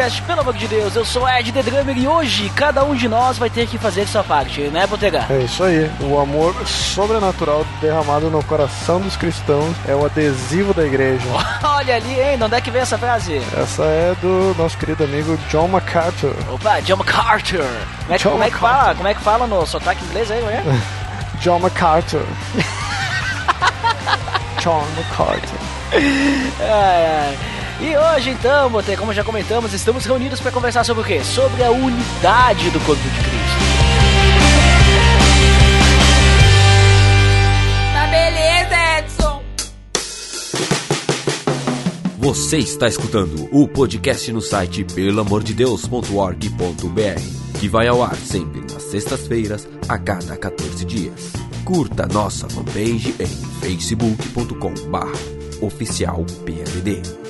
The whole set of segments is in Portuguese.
Podcast, pelo amor de Deus, eu sou Ed The Drummer e hoje cada um de nós vai ter que fazer sua parte, né, Botega? É isso aí, o amor sobrenatural derramado no coração dos cristãos é o adesivo da igreja. Olha ali, hein, de onde é que vem essa frase? Essa é do nosso querido amigo John MacArthur. Opa, John MacArthur. Como é, que, como é que fala? Como é que fala no sotaque inglês aí, é? John MacArthur. John MacArthur. ai, ai. E hoje então, Bote, como já comentamos, estamos reunidos para conversar sobre o quê? Sobre a unidade do corpo de Cristo. Tá beleza, Edson. Você está escutando o podcast no site pelamordedeus.org.br, que vai ao ar sempre nas sextas-feiras, a cada 14 dias. Curta nossa fanpage em facebook.com/barra oficial PADD.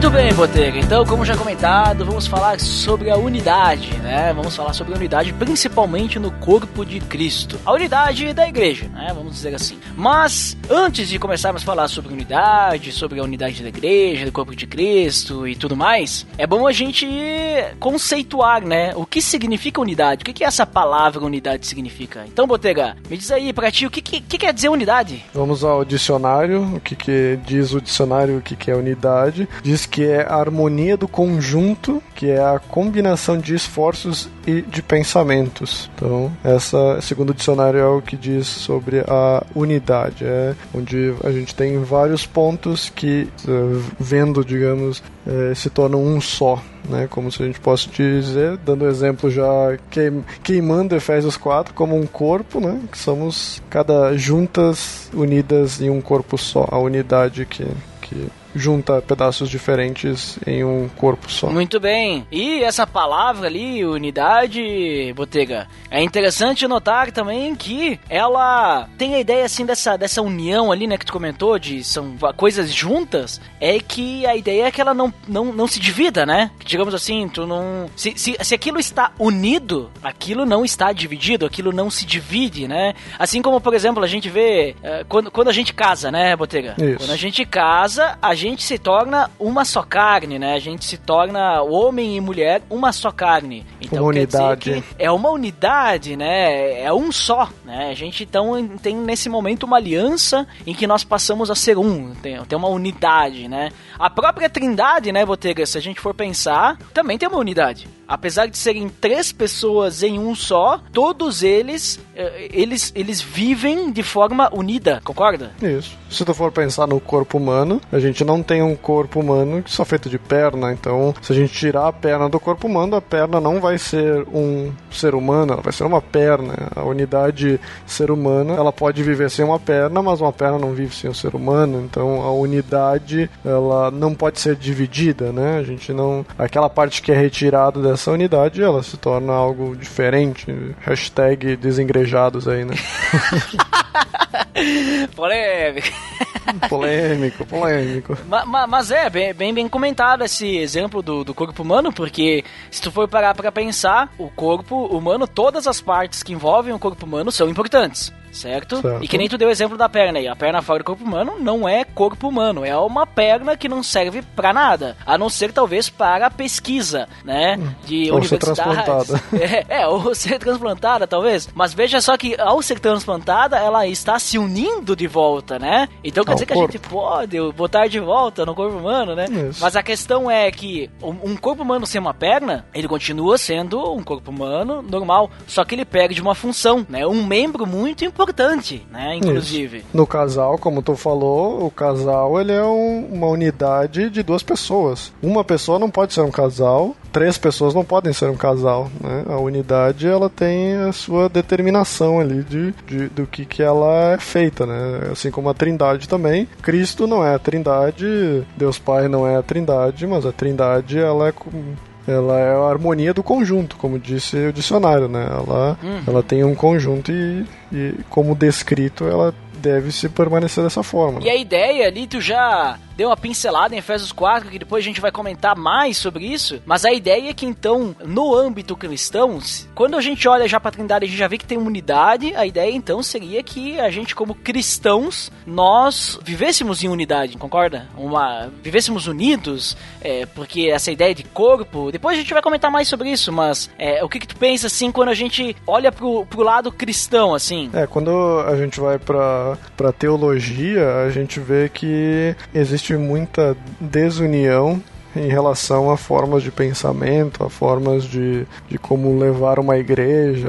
Muito bem, Botega. Então, como já comentado, vamos falar sobre a unidade, né? Vamos falar sobre a unidade principalmente no corpo de Cristo. A unidade da igreja, né? Vamos dizer assim. Mas, antes de começarmos a falar sobre unidade, sobre a unidade da igreja, do corpo de Cristo e tudo mais, é bom a gente conceituar, né? O que significa unidade? O que, que essa palavra unidade significa? Então, Botega, me diz aí pra ti, o que, que, que quer dizer unidade? Vamos ao dicionário, o que, que diz o dicionário, o que, que é unidade. Diz que é a harmonia do conjunto, que é a combinação de esforços e de pensamentos. Então, essa, segundo dicionário, é o que diz sobre a unidade, é onde a gente tem vários pontos que, eh, vendo, digamos, eh, se tornam um só. Né, como se a gente possa dizer, dando exemplo já queimando Efésios 4 como um corpo, né, que somos cada juntas unidas em um corpo só, a unidade que, que junta pedaços diferentes em um corpo só. Muito bem. E essa palavra ali, unidade, Botega, é interessante notar também que ela tem a ideia assim dessa, dessa união ali, né, que tu comentou, de são coisas juntas, é que a ideia é que ela não, não, não se divida, né? Digamos assim, tu não. Se, se, se aquilo está unido, aquilo não está dividido, aquilo não se divide, né? Assim como, por exemplo, a gente vê uh, quando, quando a gente casa, né, Botega? Isso. Quando a gente casa, a gente se torna uma só carne, né? A gente se torna homem e mulher uma só carne. Então uma unidade. é uma unidade, né? É um só, né? A gente então tem nesse momento uma aliança em que nós passamos a ser um, tem, tem uma unidade, né? A própria Trindade, né, Botega, se a gente for pensar, também tem uma unidade. Apesar de serem três pessoas em um só, todos eles eles eles vivem de forma unida, concorda? Isso. Se tu for pensar no corpo humano, a gente não tem um corpo humano que só feito de perna, então se a gente tirar a perna do corpo humano, a perna não vai ser um ser humano, ela vai ser uma perna. A unidade ser humano, ela pode viver sem uma perna, mas uma perna não vive sem o um ser humano, então a unidade ela não pode ser dividida, né? A gente não aquela parte que é retirada dessa unidade, ela se torna algo diferente. Hashtag desengrejados aí, né? Polêmico. polêmico, polêmico. Mas, mas é, bem, bem, bem comentado esse exemplo do, do corpo humano, porque se tu for parar pra pensar, o corpo humano, todas as partes que envolvem o corpo humano são importantes. Certo? certo? E que nem tu deu o exemplo da perna aí. A perna fora do corpo humano não é corpo humano. É uma perna que não serve para nada. A não ser talvez para a pesquisa, né? De ou universidades. Ser é, é, ou ser transplantada, talvez. Mas veja só que ao ser transplantada, ela está se unindo de volta, né? Então quer Ao dizer que corpo. a gente pode botar de volta no corpo humano, né? Isso. Mas a questão é que um corpo humano sem uma perna, ele continua sendo um corpo humano normal. Só que ele perde uma função, né? Um membro muito importante importante, né? Inclusive. Isso. No casal, como tu falou, o casal ele é um, uma unidade de duas pessoas. Uma pessoa não pode ser um casal três pessoas não podem ser um casal, né? A unidade ela tem a sua determinação ali de, de do que que ela é feita, né? Assim como a Trindade também. Cristo não é a Trindade, Deus Pai não é a Trindade, mas a Trindade ela é ela é a harmonia do conjunto, como disse o dicionário, né? Ela, uhum. ela tem um conjunto e, e, como descrito, ela deve se permanecer dessa forma. E a ideia ali, tu já deu uma pincelada em Efésios 4, que depois a gente vai comentar mais sobre isso, mas a ideia é que então, no âmbito cristão, quando a gente olha já para a Trindade, a gente já vê que tem unidade, a ideia então seria que a gente como cristãos, nós vivêssemos em unidade, concorda? Uma, vivêssemos unidos, é, porque essa ideia de corpo, depois a gente vai comentar mais sobre isso, mas é, o que que tu pensa assim quando a gente olha pro, pro lado cristão, assim? É, quando a gente vai pra, pra teologia, a gente vê que existe existe muita desunião em relação a formas de pensamento, a formas de, de como levar uma igreja,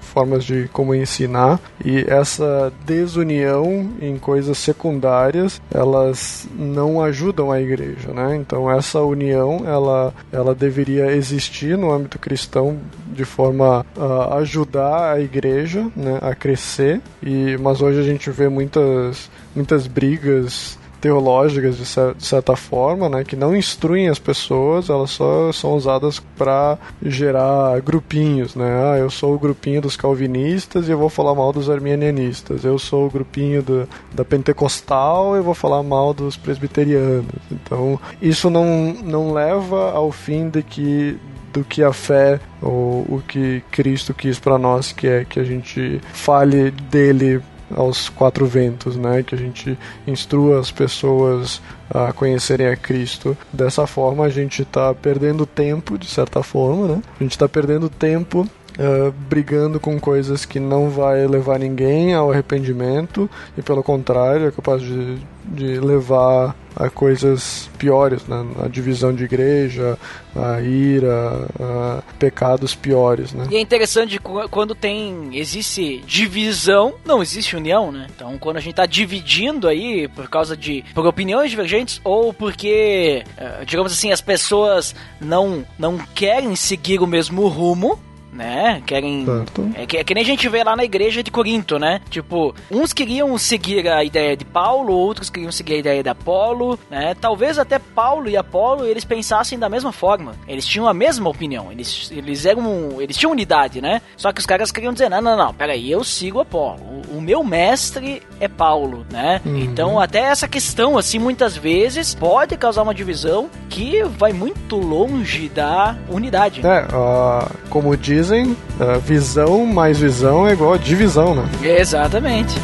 formas de como ensinar. E essa desunião em coisas secundárias, elas não ajudam a igreja, né? Então essa união, ela, ela deveria existir no âmbito cristão de forma a ajudar a igreja né, a crescer. E, mas hoje a gente vê muitas, muitas brigas teológicas de, certa forma, né, que não instruem as pessoas, elas só são usadas para gerar grupinhos, né? Ah, eu sou o grupinho dos calvinistas e eu vou falar mal dos arminianistas. Eu sou o grupinho do, da pentecostal e eu vou falar mal dos presbiterianos. Então, isso não, não leva ao fim de que do que a fé ou o que Cristo quis para nós, que é que a gente fale dele aos quatro ventos, né? Que a gente instrua as pessoas a conhecerem a Cristo. Dessa forma, a gente está perdendo tempo, de certa forma, né? A gente está perdendo tempo Uh, brigando com coisas que não vai levar ninguém ao arrependimento e pelo contrário é capaz de, de levar a coisas piores, né? a divisão de igreja, a ira, a pecados piores, né? E é interessante quando tem existe divisão, não existe união, né? Então quando a gente está dividindo aí por causa de por opiniões divergentes ou porque eh, digamos assim as pessoas não não querem seguir o mesmo rumo né? Querem. É que, é que nem a gente vê lá na igreja de Corinto, né? Tipo, uns queriam seguir a ideia de Paulo, outros queriam seguir a ideia de Apolo, né? Talvez até Paulo e Apolo eles pensassem da mesma forma. Eles tinham a mesma opinião. Eles, eles eram. Eles tinham unidade, né? Só que os caras queriam dizer: não, não, não, peraí, eu sigo Apolo. O, o meu mestre é Paulo, né? Uhum. Então, até essa questão, assim, muitas vezes pode causar uma divisão que vai muito longe da unidade. É, uh, como diz dizem, uh, visão mais visão é igual a divisão, né? Exatamente.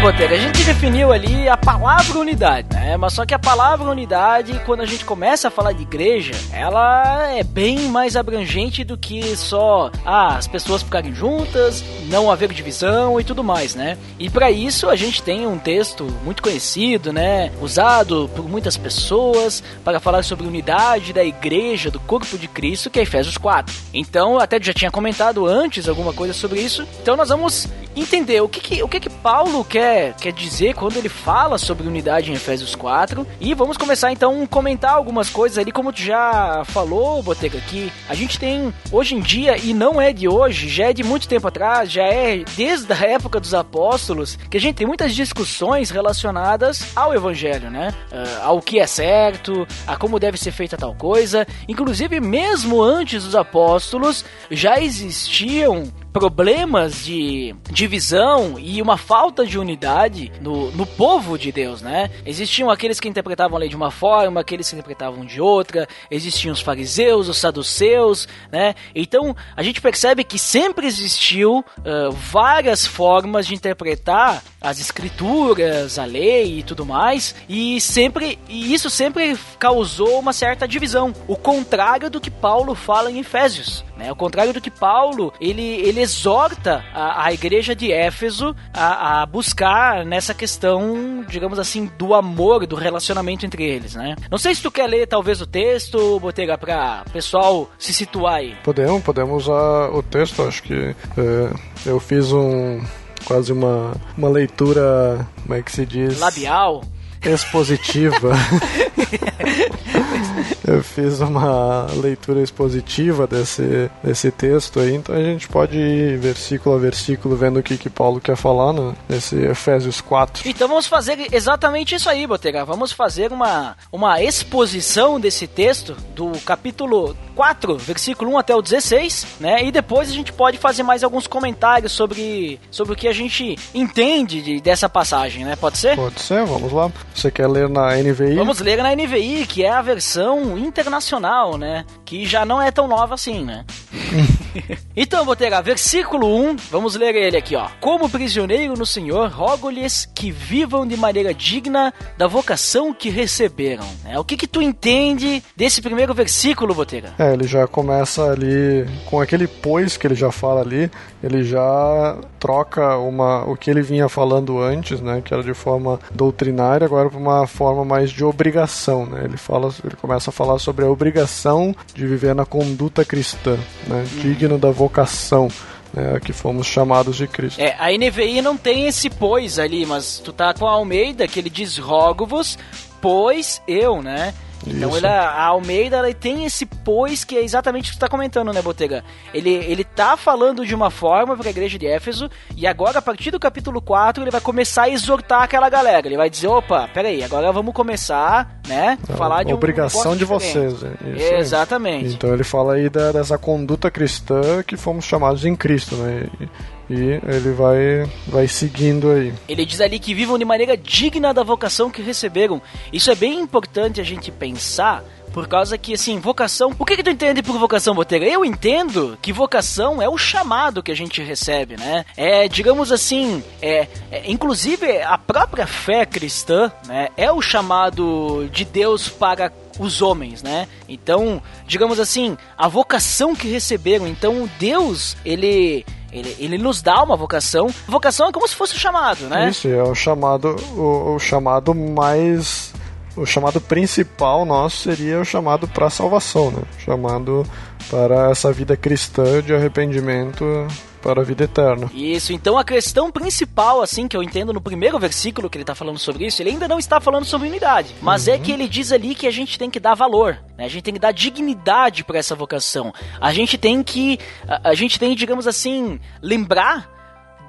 Botega, a gente definiu ali a palavra unidade, né? Mas só que a palavra unidade, quando a gente começa a falar de igreja, ela é bem mais abrangente do que só ah, as pessoas ficarem juntas, não haver divisão e tudo mais, né? E para isso a gente tem um texto muito conhecido, né? Usado por muitas pessoas para falar sobre unidade da igreja, do corpo de Cristo, que é Efésios 4. Então, até já tinha comentado antes alguma coisa sobre isso. Então nós vamos entender o que, que o que, que Paulo quer quer, quer dizer quando ele fala sobre unidade em Efésios 4. E vamos começar então a comentar algumas coisas ali, como tu já falou, Botega, que a gente tem hoje em dia, e não é de hoje, já é de muito tempo atrás, já é desde a época dos apóstolos, que a gente tem muitas discussões relacionadas ao evangelho, né? Uh, ao que é certo, a como deve ser feita tal coisa. Inclusive, mesmo antes dos apóstolos, já existiam problemas de divisão e uma falta de unidade no, no povo de Deus, né? Existiam aqueles que interpretavam a lei de uma forma, aqueles que interpretavam de outra, existiam os fariseus, os saduceus, né? Então a gente percebe que sempre existiu uh, várias formas de interpretar as escrituras, a lei e tudo mais, e sempre e isso sempre causou uma certa divisão, o contrário do que Paulo fala em Efésios. Né? Ao contrário do que Paulo, ele, ele exorta a, a igreja de Éfeso a, a, buscar nessa questão, digamos assim, do amor, do relacionamento entre eles, né? Não sei se tu quer ler talvez o texto, Botega, para pessoal se situar aí. Podemos, podemos usar o texto, acho que é, eu fiz um quase uma, uma leitura, como é que se diz? Labial expositiva. eu fiz uma leitura expositiva desse, desse texto aí, então a gente pode ir versículo a versículo vendo o que, que Paulo quer falar né, nesse Efésios 4. Então vamos fazer exatamente isso aí, Botega. Vamos fazer uma, uma exposição desse texto do capítulo 4, versículo 1 até o 16, né? E depois a gente pode fazer mais alguns comentários sobre, sobre o que a gente entende de, dessa passagem, né? Pode ser? Pode ser, vamos lá. Você quer ler na NVI? Vamos ler na NVI, que é a versão internacional, né? Que já não é tão nova assim, né? então, Botega, versículo 1, vamos ler ele aqui, ó. Como prisioneiro no Senhor, rogo-lhes que vivam de maneira digna da vocação que receberam. É, o que que tu entende desse primeiro versículo, Botega? É, ele já começa ali com aquele pois que ele já fala ali, ele já troca uma o que ele vinha falando antes, né, que era de forma doutrinária, agora para uma forma mais de obrigação, né? Ele fala, ele começa a falar sobre a obrigação de viver na conduta cristã, né, digno da vocação. É, que fomos chamados de Cristo. É, a NVI não tem esse pois ali, mas tu tá com a Almeida que ele diz rogo-vos, pois eu, né? Então ele, a Almeida ela tem esse pois que é exatamente o que você está comentando, né, Botega? Ele, ele tá falando de uma forma para a igreja de Éfeso e agora, a partir do capítulo 4, ele vai começar a exortar aquela galera. Ele vai dizer, opa, peraí, agora vamos começar, né, então, falar de um obrigação de vocês. É exatamente. Aí. Então ele fala aí da, dessa conduta cristã que fomos chamados em Cristo, né? E, e ele vai, vai seguindo aí. Ele diz ali que vivam de maneira digna da vocação que receberam. Isso é bem importante a gente pensar por causa que, assim, vocação. O que, que tu entende por vocação, Botega? Eu entendo que vocação é o chamado que a gente recebe, né? É, digamos assim, é, é, inclusive a própria fé cristã, né? É o chamado de Deus para os homens, né? Então, digamos assim, a vocação que receberam. Então, Deus, ele ele, ele nos dá uma vocação. Vocação é como se fosse o chamado, né? Isso, é o chamado, o, o chamado mais o chamado principal nosso seria o chamado para salvação, né? chamado para essa vida cristã de arrependimento para a vida eterna. Isso, então a questão principal, assim, que eu entendo no primeiro versículo que ele está falando sobre isso, ele ainda não está falando sobre unidade, mas é uhum. é que ele diz ali que a gente tem que dar valor, né? a gente tem que dar dignidade para essa vocação, a gente tem que, a, a gente tem, digamos assim, lembrar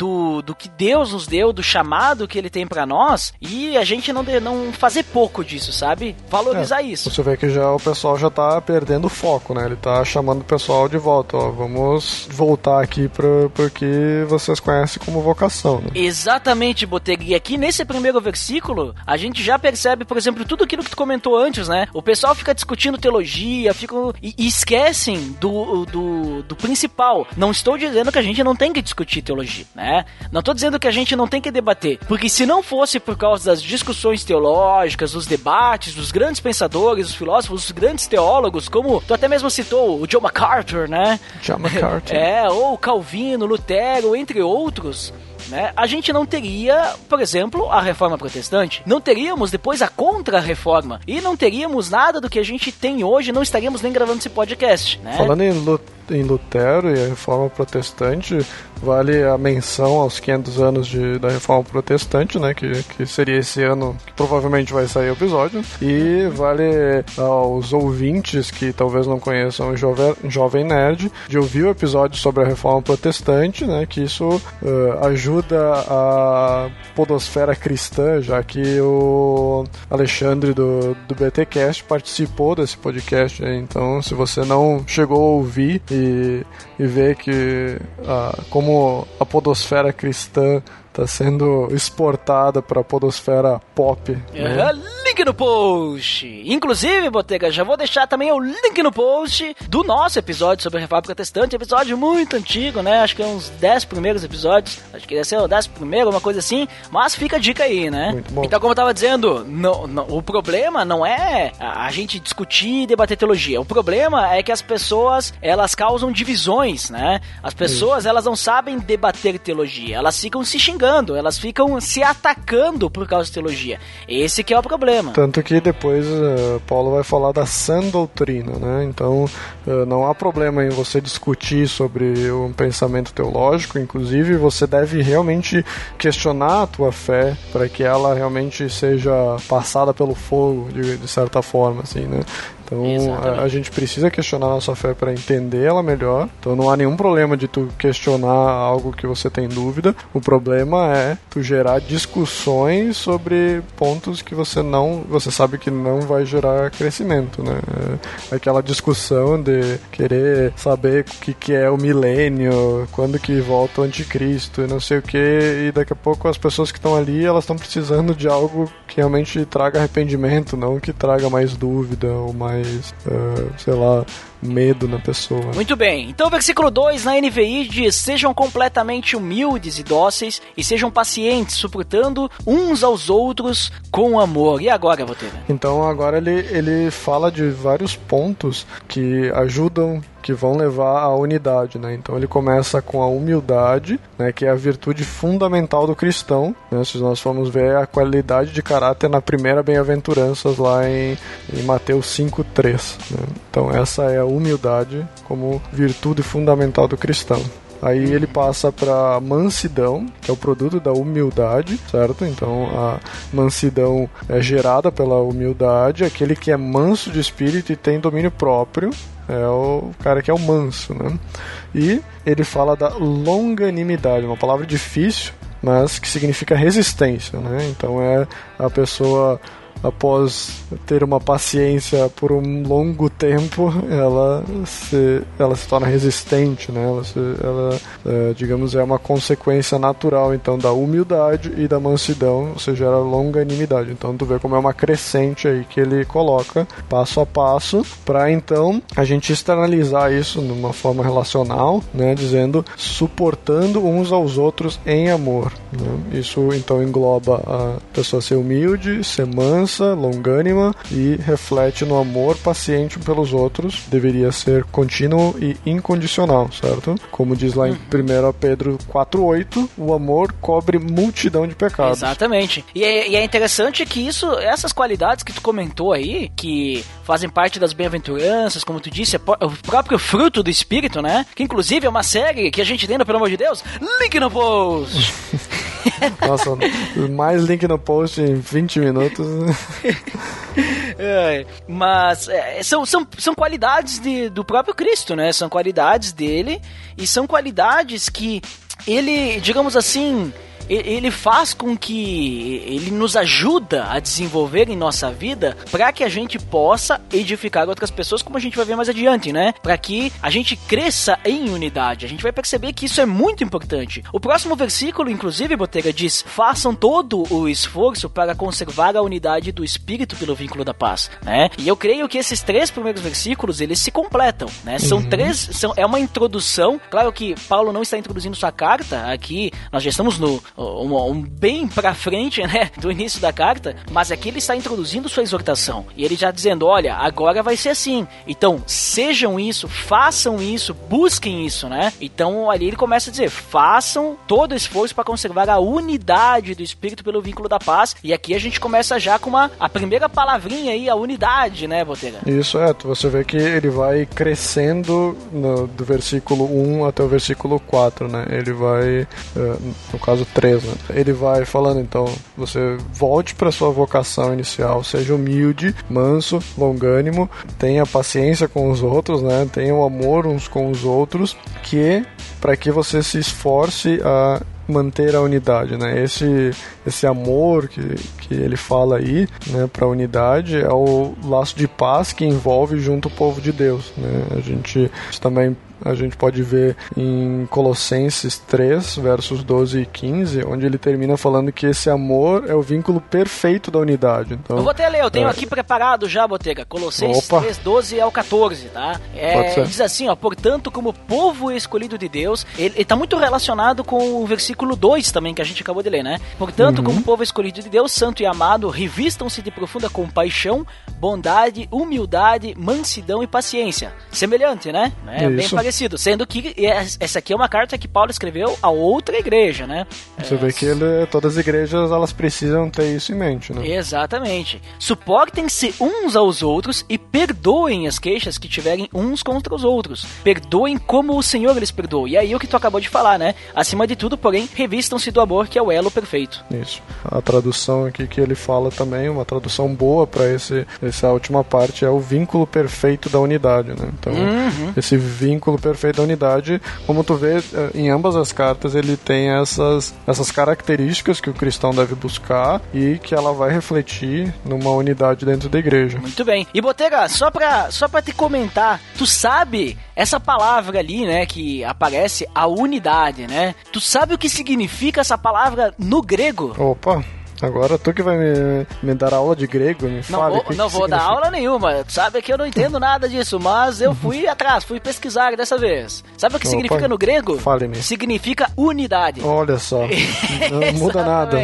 do, do que Deus nos deu, do chamado que ele tem para nós, e a gente não, de, não fazer pouco disso, sabe? Valorizar é, isso. Você vê que já o pessoal já tá perdendo o foco, né? Ele tá chamando o pessoal de volta, ó, vamos voltar aqui pro, porque vocês conhecem como vocação, né? Exatamente, Botega. E aqui nesse primeiro versículo, a gente já percebe, por exemplo, tudo aquilo que tu comentou antes, né? O pessoal fica discutindo teologia, ficam e, e esquecem do, do, do principal. Não estou dizendo que a gente não tem que discutir teologia, né? Né? Não tô dizendo que a gente não tem que debater, porque se não fosse por causa das discussões teológicas, dos debates, dos grandes pensadores, dos filósofos, dos grandes teólogos, como tu até mesmo citou o John MacArthur, né? John MacArthur. é, ou Calvino, Lutero, entre outros, né? A gente não teria, por exemplo, a reforma protestante, não teríamos depois a contra-reforma. E não teríamos nada do que a gente tem hoje, não estaríamos nem gravando esse podcast, né? Falando em em Lutero e a Reforma Protestante, vale a menção aos 500 anos de, da Reforma Protestante, né, que, que seria esse ano que provavelmente vai sair o episódio, e vale aos ouvintes que talvez não conheçam o Jovem, Jovem Nerd, de ouvir o episódio sobre a Reforma Protestante, né, que isso uh, ajuda a podosfera cristã, já que o Alexandre do, do BTcast participou desse podcast, né, então se você não chegou a ouvir e e, ver que ah, como a podosfera cristã tá sendo exportada para a podosfera pop. Né? Link no post. Inclusive, Botega, já vou deixar também o link no post do nosso episódio sobre a Reforma Protestante, episódio muito antigo, né? Acho que é uns 10 primeiros episódios. Acho que ia ser o 10 primeiro, uma coisa assim. Mas fica a dica aí, né? Muito bom. Então, como eu tava dizendo, não, não, o problema não é a, gente discutir e debater teologia. O problema é que as pessoas, elas causam divisões, né? As pessoas, elas não sabem debater teologia. Elas ficam se xingando, elas ficam se atacando por causa de teologia. Esse que é o problema. Tanto que depois uh, Paulo vai falar da sã doutrina, né? Então uh, não há problema em você discutir sobre um pensamento teológico, inclusive você deve realmente questionar a tua fé para que ela realmente seja passada pelo fogo, de, de certa forma, assim, né? Então a, a, gente precisa questionar a nossa fé para entender ela melhor. Então não há nenhum problema de tu questionar algo que você tem dúvida. O problema é tu gerar discussões sobre pontos que você não, você sabe que não vai gerar crescimento, né? É aquela discussão de querer saber o que, que é o milênio, quando que volta o anticristo e não sei o que, e daqui a pouco as pessoas que estão ali elas estão precisando de algo que realmente traga arrependimento, não que traga mais dúvida ou mais, uh, sei lá, medo na pessoa. Muito bem. Então versículo 2 na NVI diz: Sejam completamente humildes e dóceis e sejam pacientes, suportando uns aos outros com amor. E agora, Voteira? Então agora ele, ele fala de vários pontos que ajudam que vão levar à unidade, né? Então ele começa com a humildade, né, que é a virtude fundamental do cristão. Né? Se nós formos ver a qualidade de caráter na primeira bem-aventuranças lá em, em Mateus 5:3. Né? Então essa é a humildade como virtude fundamental do cristão. Aí ele passa para mansidão, que é o produto da humildade, certo? Então a mansidão é gerada pela humildade, aquele que é manso de espírito e tem domínio próprio, é o cara que é o manso, né? E ele fala da longanimidade, uma palavra difícil, mas que significa resistência, né? Então é a pessoa após ter uma paciência por um longo tempo, ela se, ela se torna resistente, né? Ela, se, ela é, digamos, é uma consequência natural, então, da humildade e da mansidão, ou seja, a longanimidade. Então, tu vê como é uma crescente aí que ele coloca, passo a passo, para então a gente externalizar isso numa forma relacional, né? Dizendo, suportando uns aos outros em amor. Né? Isso, então, engloba a pessoa ser humilde, ser mansa, mansa, longânima e reflete no amor paciente pelos outros. Deveria ser contínuo e incondicional, certo? Como diz lá em 1 uhum. Pedro 4,8, o amor cobre multidão de pecados. Exatamente. E é, e é interessante que isso, essas qualidades que tu comentou aí, que fazem parte das bem-aventuranças, como tu disse, é o próprio fruto do Espírito, né? Que inclusive é uma série que a gente tem, pelo amor de Deus, link no post! Nossa, mais link no post em 20 minutos. é, mas é, são, são, são qualidades de, do próprio Cristo, né? São qualidades dele e são qualidades que ele, digamos assim, ele faz com que ele nos ajuda a desenvolver em nossa vida para que a gente possa edificar outras pessoas, como a gente vai ver mais adiante, né? Para que a gente cresça em unidade. A gente vai perceber que isso é muito importante. O próximo versículo, inclusive, Botega diz: "Façam todo o esforço para conservar a unidade do espírito pelo vínculo da paz", né? E eu creio que esses três primeiros versículos, eles se completam, né? São uhum. três, são é uma introdução. Claro que Paulo não está introduzindo sua carta aqui, nós já estamos no um, um bem para frente, né, do início da carta, mas aqui ele está introduzindo sua exortação e ele já dizendo, olha, agora vai ser assim. Então, sejam isso, façam isso, busquem isso, né? Então, ali ele começa a dizer, façam todo esforço para conservar a unidade do espírito pelo vínculo da paz. E aqui a gente começa já com uma a primeira palavrinha aí, a unidade, né, Botega? Isso é, você vê que ele vai crescendo no, do versículo 1 até o versículo 4, né? Ele vai, eh, no caso 3 né? Ele vai falando, então, você volte para sua vocação inicial, seja humilde, manso, longânimo, tenha paciência com os outros, né? Tenha o amor uns com os outros, que para que você se esforce a manter a unidade, né? Esse, esse amor que, que ele fala aí, né, para a unidade é o laço de paz que envolve junto o povo de Deus, né? A gente também a gente pode ver em Colossenses 3, versos 12 e 15, onde ele termina falando que esse amor é o vínculo perfeito da unidade. Então, eu vou até ler, eu tenho é. aqui preparado já, Botega, Colossenses Opa. 3, 12 ao 14, tá? É, Pode ser. diz assim, ó, portanto, como povo escolhido de Deus, ele, ele tá muito relacionado com o versículo 2 também, que a gente acabou de ler, né? Portanto, Uhum. como povo escolhido de Deus, santo e amado, revistam-se de profunda compaixão, bondade, humildade, mansidão e paciência. Semelhante, né? É bem Isso. Sendo que es- essa aqui é uma carta que Paulo escreveu a outra igreja, né? Você vê que ele, todas as igrejas elas precisam ter isso em mente, né? Exatamente. Suportem-se uns aos outros e perdoem as queixas que tiverem uns contra os outros. Perdoem como o Senhor lhes perdoou. E aí o que tu acabou de falar, né? Acima de tudo, porém, revistam-se do amor que é o elo perfeito. Isso. A tradução aqui que ele fala também, uma tradução boa para esse essa última parte é o vínculo perfeito da unidade, né? Então, esse vínculo perfeito da unidade, como tu vê eh, em ambas as cartas, ele tem essas essas características que o cristão deve buscar e que ela vai refletir numa unidade dentro da igreja. Muito bem. E Botega, só pra, só pra te comentar, tu sabe essa palavra ali, né, que aparece, a unidade, né? Tu sabe o que significa essa palavra no grego? Opa, agora tu que vai me, me dar aula de grego, me Não fale. vou, que não que vou dar aula nenhuma. Sabe que eu não entendo nada disso, mas eu fui atrás, fui pesquisar dessa vez. Sabe o que Opa, significa no grego? fale-me. Significa unidade. Olha só, não muda nada.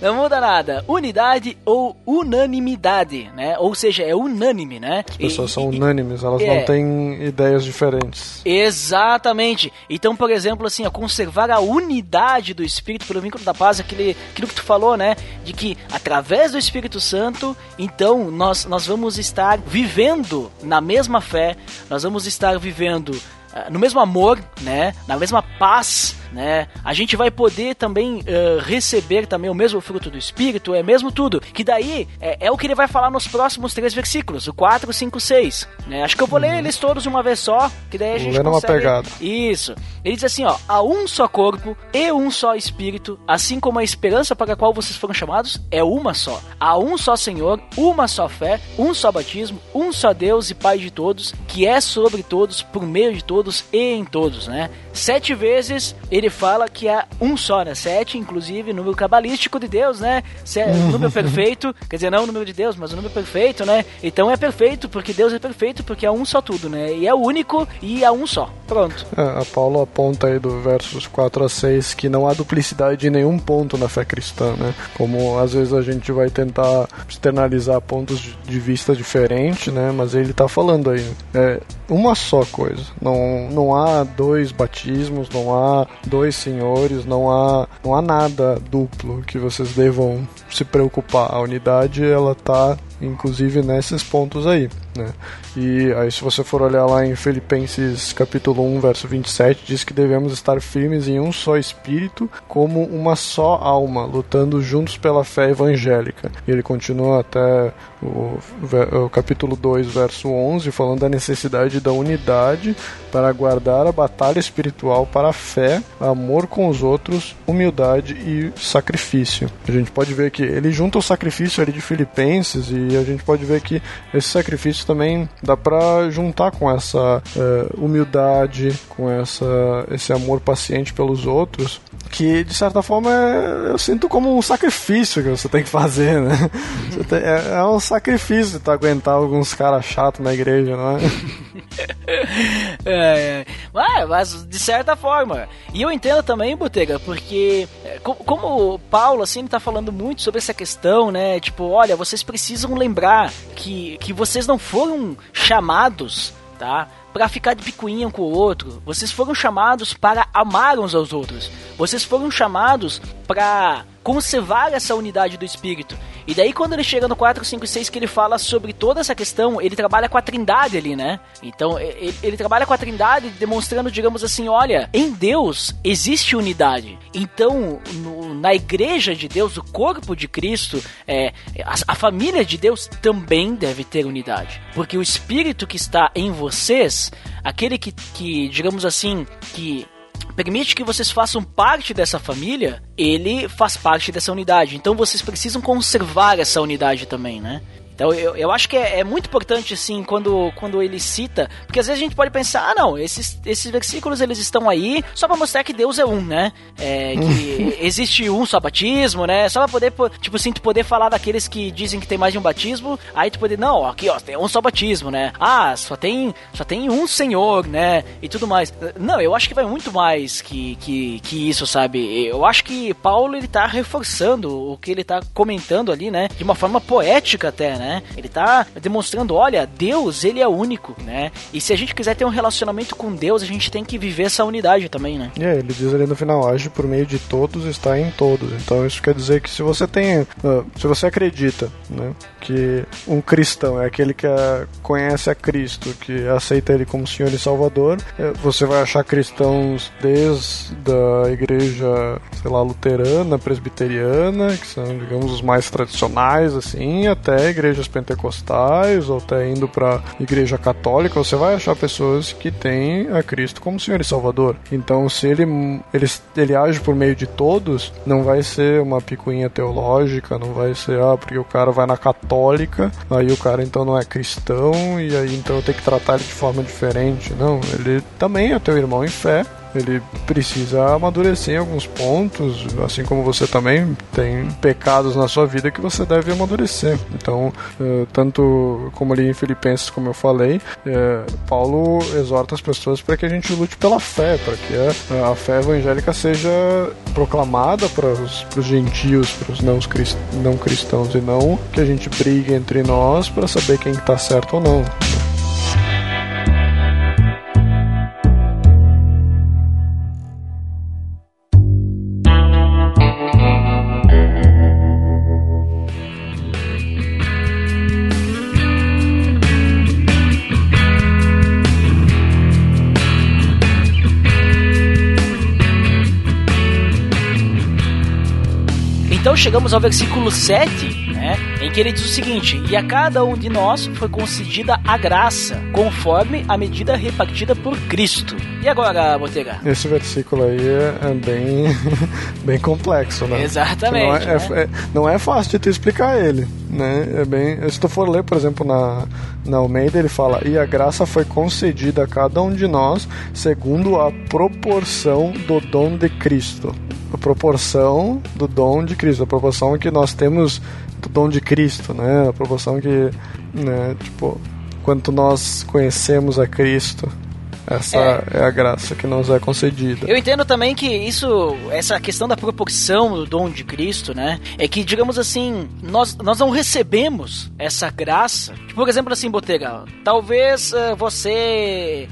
Não muda nada. Unidade ou unanimidade, né? Ou seja, é unânime, né? As pessoas E- são unânimes, elas é. não têm ideias diferentes. Exatamente. Então, por exemplo, assim, ó, conservar a unidade do Espírito pelo vínculo da paz, aquele, aquilo que tu falou, né? De que através do Espírito Santo, então nós, nós vamos estar vivendo na mesma fé, nós vamos estar vivendo ah, no mesmo amor, né? Na mesma paz, né? A gente vai poder também eh, receber também o mesmo fruto do Espírito, é mesmo tudo. Que daí é, é o que ele vai falar nos próximos três versículos, o 4, 5, 6. Né? Acho que eu vou ler eles todos uma vez só, que daí a gente Lendo uma consegue... pegada. Isso. Ele diz assim, ó, há um só corpo e um só espírito, assim como a esperança para a qual vocês foram chamados é uma só. Há um só Senhor, uma só fé, um só batismo, um só Deus e Pai de todos, que é sobre todos, por meio de todos e em todos, né? Sete vezes ele fala que há um só, né? Sete, inclusive, número cabalístico de Deus, né? Se- número perfeito, quer dizer, não o número de Deus, mas o número perfeito, né? Então é perfeito, porque Deus é perfeito, porque é um só tudo, né? E é o único e é um só. Pronto. É, a Paulo aponta aí do versos 4 a 6 que não há duplicidade em nenhum ponto na fé cristã, né? Como às vezes a gente vai tentar externalizar pontos de- de vista diferentes, né? Mas ele tá falando aí, é uma só coisa. Não, não há dois batismos, não há dois senhores, não há, não há nada duplo que vocês devam se preocupar. A unidade, ela tá inclusive nesses pontos aí, né? E aí se você for olhar lá em Filipenses capítulo 1, verso 27, diz que devemos estar firmes em um só espírito, como uma só alma, lutando juntos pela fé evangélica. E ele continua até o, o capítulo 2, verso 11, falando da necessidade da unidade para guardar a batalha espiritual para a fé, amor com os outros, humildade e sacrifício. A gente pode ver que ele junta o sacrifício ali de Filipenses e a gente pode ver que esse sacrifício também dá para juntar com essa eh, humildade, com essa esse amor paciente pelos outros, que de certa forma é- eu sinto como um sacrifício que você tem que fazer, né? Você tem- é, é um sacrifício tu aguentar alguns caras chatos na igreja, não é? É, é. Mas, mas de certa forma. E eu entendo também, Botega, porque é, co- como o Paulo assim tá falando muito sobre essa questão, né? Tipo, olha, vocês precisam lembrar que, que vocês não foram chamados, tá? Pra ficar de picuinha um com o outro. Vocês foram chamados para amar uns aos outros. Vocês foram chamados para conservar essa unidade do espírito. E daí quando ele chega no 4, 5 e 6 que ele fala sobre toda essa questão, ele trabalha com a trindade ali, né? Então ele, ele trabalha com a trindade demonstrando, digamos assim, olha, em Deus existe unidade. Então no- na igreja de Deus, o corpo de Cristo, é, a, a família de Deus também deve ter unidade. Porque o espírito que está em vocês, aquele que, que digamos assim, que permite que vocês façam parte dessa família, ele faz parte dessa unidade. Então vocês precisam conservar essa unidade também, né? Então eu, eu acho que é, é, muito importante assim quando, quando ele cita, porque às vezes a gente pode pensar, ah não, esses, esses versículos eles estão aí só para mostrar que Deus é um, né? É, que existe um só batismo, né? Só pra poder, tipo assim, tu poder falar daqueles que dizem que tem mais de um batismo, aí tu poder, não, aqui ó, tem um só batismo, né? Ah, só tem, só tem um Senhor, né? E tudo mais. Não, eu acho que vai muito mais que, que, que isso, sabe? Eu acho que Paulo ele tá reforçando o que ele tá comentando ali, né? De uma forma poética até, né? Né? Ele tá demonstrando, olha, Deus, ele é único, né? E se a gente quiser ter um relacionamento com Deus, a gente tem que viver essa unidade também, né? É, ele diz ali no final, age por meio de todos, está em todos. Então isso quer dizer que se você tem, uh, se você acredita, né, que um cristão é aquele que uh, conhece a Cristo, que aceita ele como Senhor e Salvador, uh, você vai achar cristãos desde a igreja, sei lá, luterana, presbiteriana, que são, digamos, os mais tradicionais, assim, até a igreja igrejas pentecostais ou até indo para igreja católica, você vai achar pessoas que têm a Cristo como Senhor e Salvador. Então, se ele, ele, ele age por meio de todos, não vai ser uma picuinha teológica, não vai ser, ah, porque o cara vai na católica, aí o cara então não é cristão e aí então eu tenho que tratar ele de forma diferente. Não, ele também é teu irmão em fé, ele precisa amadurecer em alguns pontos, assim como você também tem pecados na sua vida que você deve amadurecer. Então, eh, tanto como ali em Filipenses, como eu falei, eh, Paulo exorta as pessoas para que a gente lute pela fé, para que a, fé evangélica seja proclamada para os gentios, para os não, não cristãos, e não que a gente brigue entre nós para saber quem está certo ou não. Chegamos ao versículo 7, né, em que ele diz o seguinte: E a cada um de nós foi concedida a graça, conforme a medida repartida por Cristo. E agora, Botega? Esse versículo aí é, é bem, bem complexo, né? Exatamente. Não é, é né? é, não é fácil de tu explicar ele, né? É bem, se tu for ler, por exemplo, na, na Almeida, ele fala: E a graça foi concedida a cada um de nós segundo a proporção do dom de Cristo a proporção do dom de Cristo, a proporção que nós temos do dom de Cristo, né? A proporção que, né, tipo, quanto nós conhecemos a Cristo, essa é. é. a graça que nos é concedida. Eu entendo também que isso, essa questão da proporção do dom de Cristo, né? É que, digamos assim, nós, nós não recebemos essa graça. Tipo, por exemplo, assim, Botega, talvez uh, você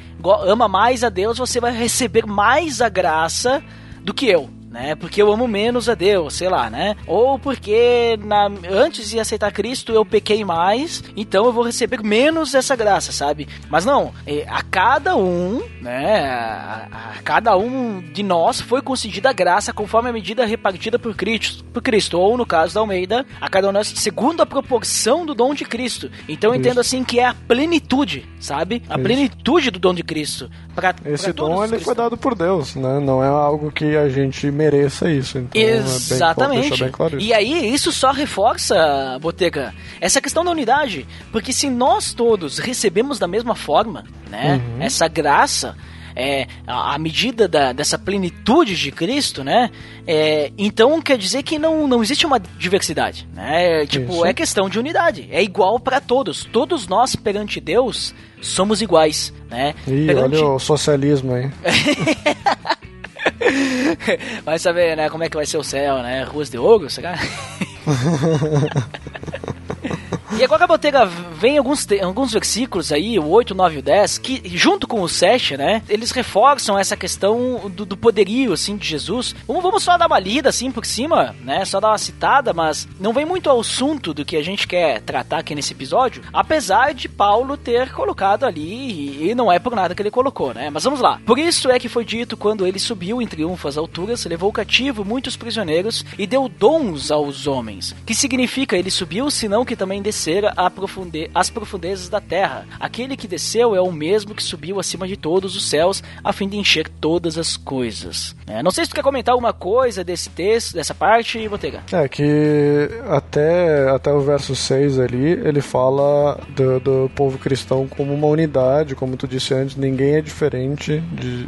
ama mais a Deus, você vai receber mais a graça do que eu né? Porque eu amo menos a Deus, sei lá, né? Ou porque na, antes de aceitar Cristo eu pequei mais, então eu vou receber menos essa graça, sabe? Mas não, é, a cada um, né? A, a cada um de nós foi concedida a graça conforme a medida repartida por Cristo, por Cristo, ou no caso da Almeida, a cada um de nós segundo a proporção do dom de Cristo. Então eu entendo assim que é a plenitude, sabe? A Isso. plenitude do dom de Cristo. Pra, Esse pra dom ele foi dado por Deus, né? Não é algo que a gente mereça isso. Então Exatamente. É bem, claro e aí, isso só reforça, Botega, essa questão da unidade. Porque se nós todos recebemos da mesma forma, né, uhum. essa graça, é, a, medida da, dessa plenitude de Cristo, né? É, então quer dizer que não, não existe uma diversidade, né? Tipo, Isso. é questão de unidade. É igual para todos. Todos nós perante Deus somos iguais, né? Ih, perante... olha o socialismo aí. vai saber, né, como é que vai ser o céu, né? Ruas de ouro, será? E agora, Botega, vem alguns, alguns versículos aí, o 8, 9 e o 10, que junto com o 7, né, eles reforçam essa questão do, do, poderio, assim, de Jesus. Vamos, vamos só dar uma lida, assim, por cima, né, só dar uma citada, mas não vem muito ao assunto do que a gente quer tratar aqui nesse episódio, apesar de Paulo ter colocado ali, e não é por nada que ele colocou, né, mas vamos lá. Por isso é que foi dito quando ele subiu em triunfo às alturas, levou cativo muitos prisioneiros e deu dons aos homens. Que significa ele subiu, senão que também desceu descer profunde as profundezas da terra. Aquele que desceu é o mesmo que subiu acima de todos os céus, a fim de encher todas as coisas. É, não sei se tu quer comentar alguma coisa desse texto, dessa parte, Botega. É que até, até o verso 6 ali, ele fala do, do povo cristão como uma unidade, como tu disse antes, ninguém é diferente de,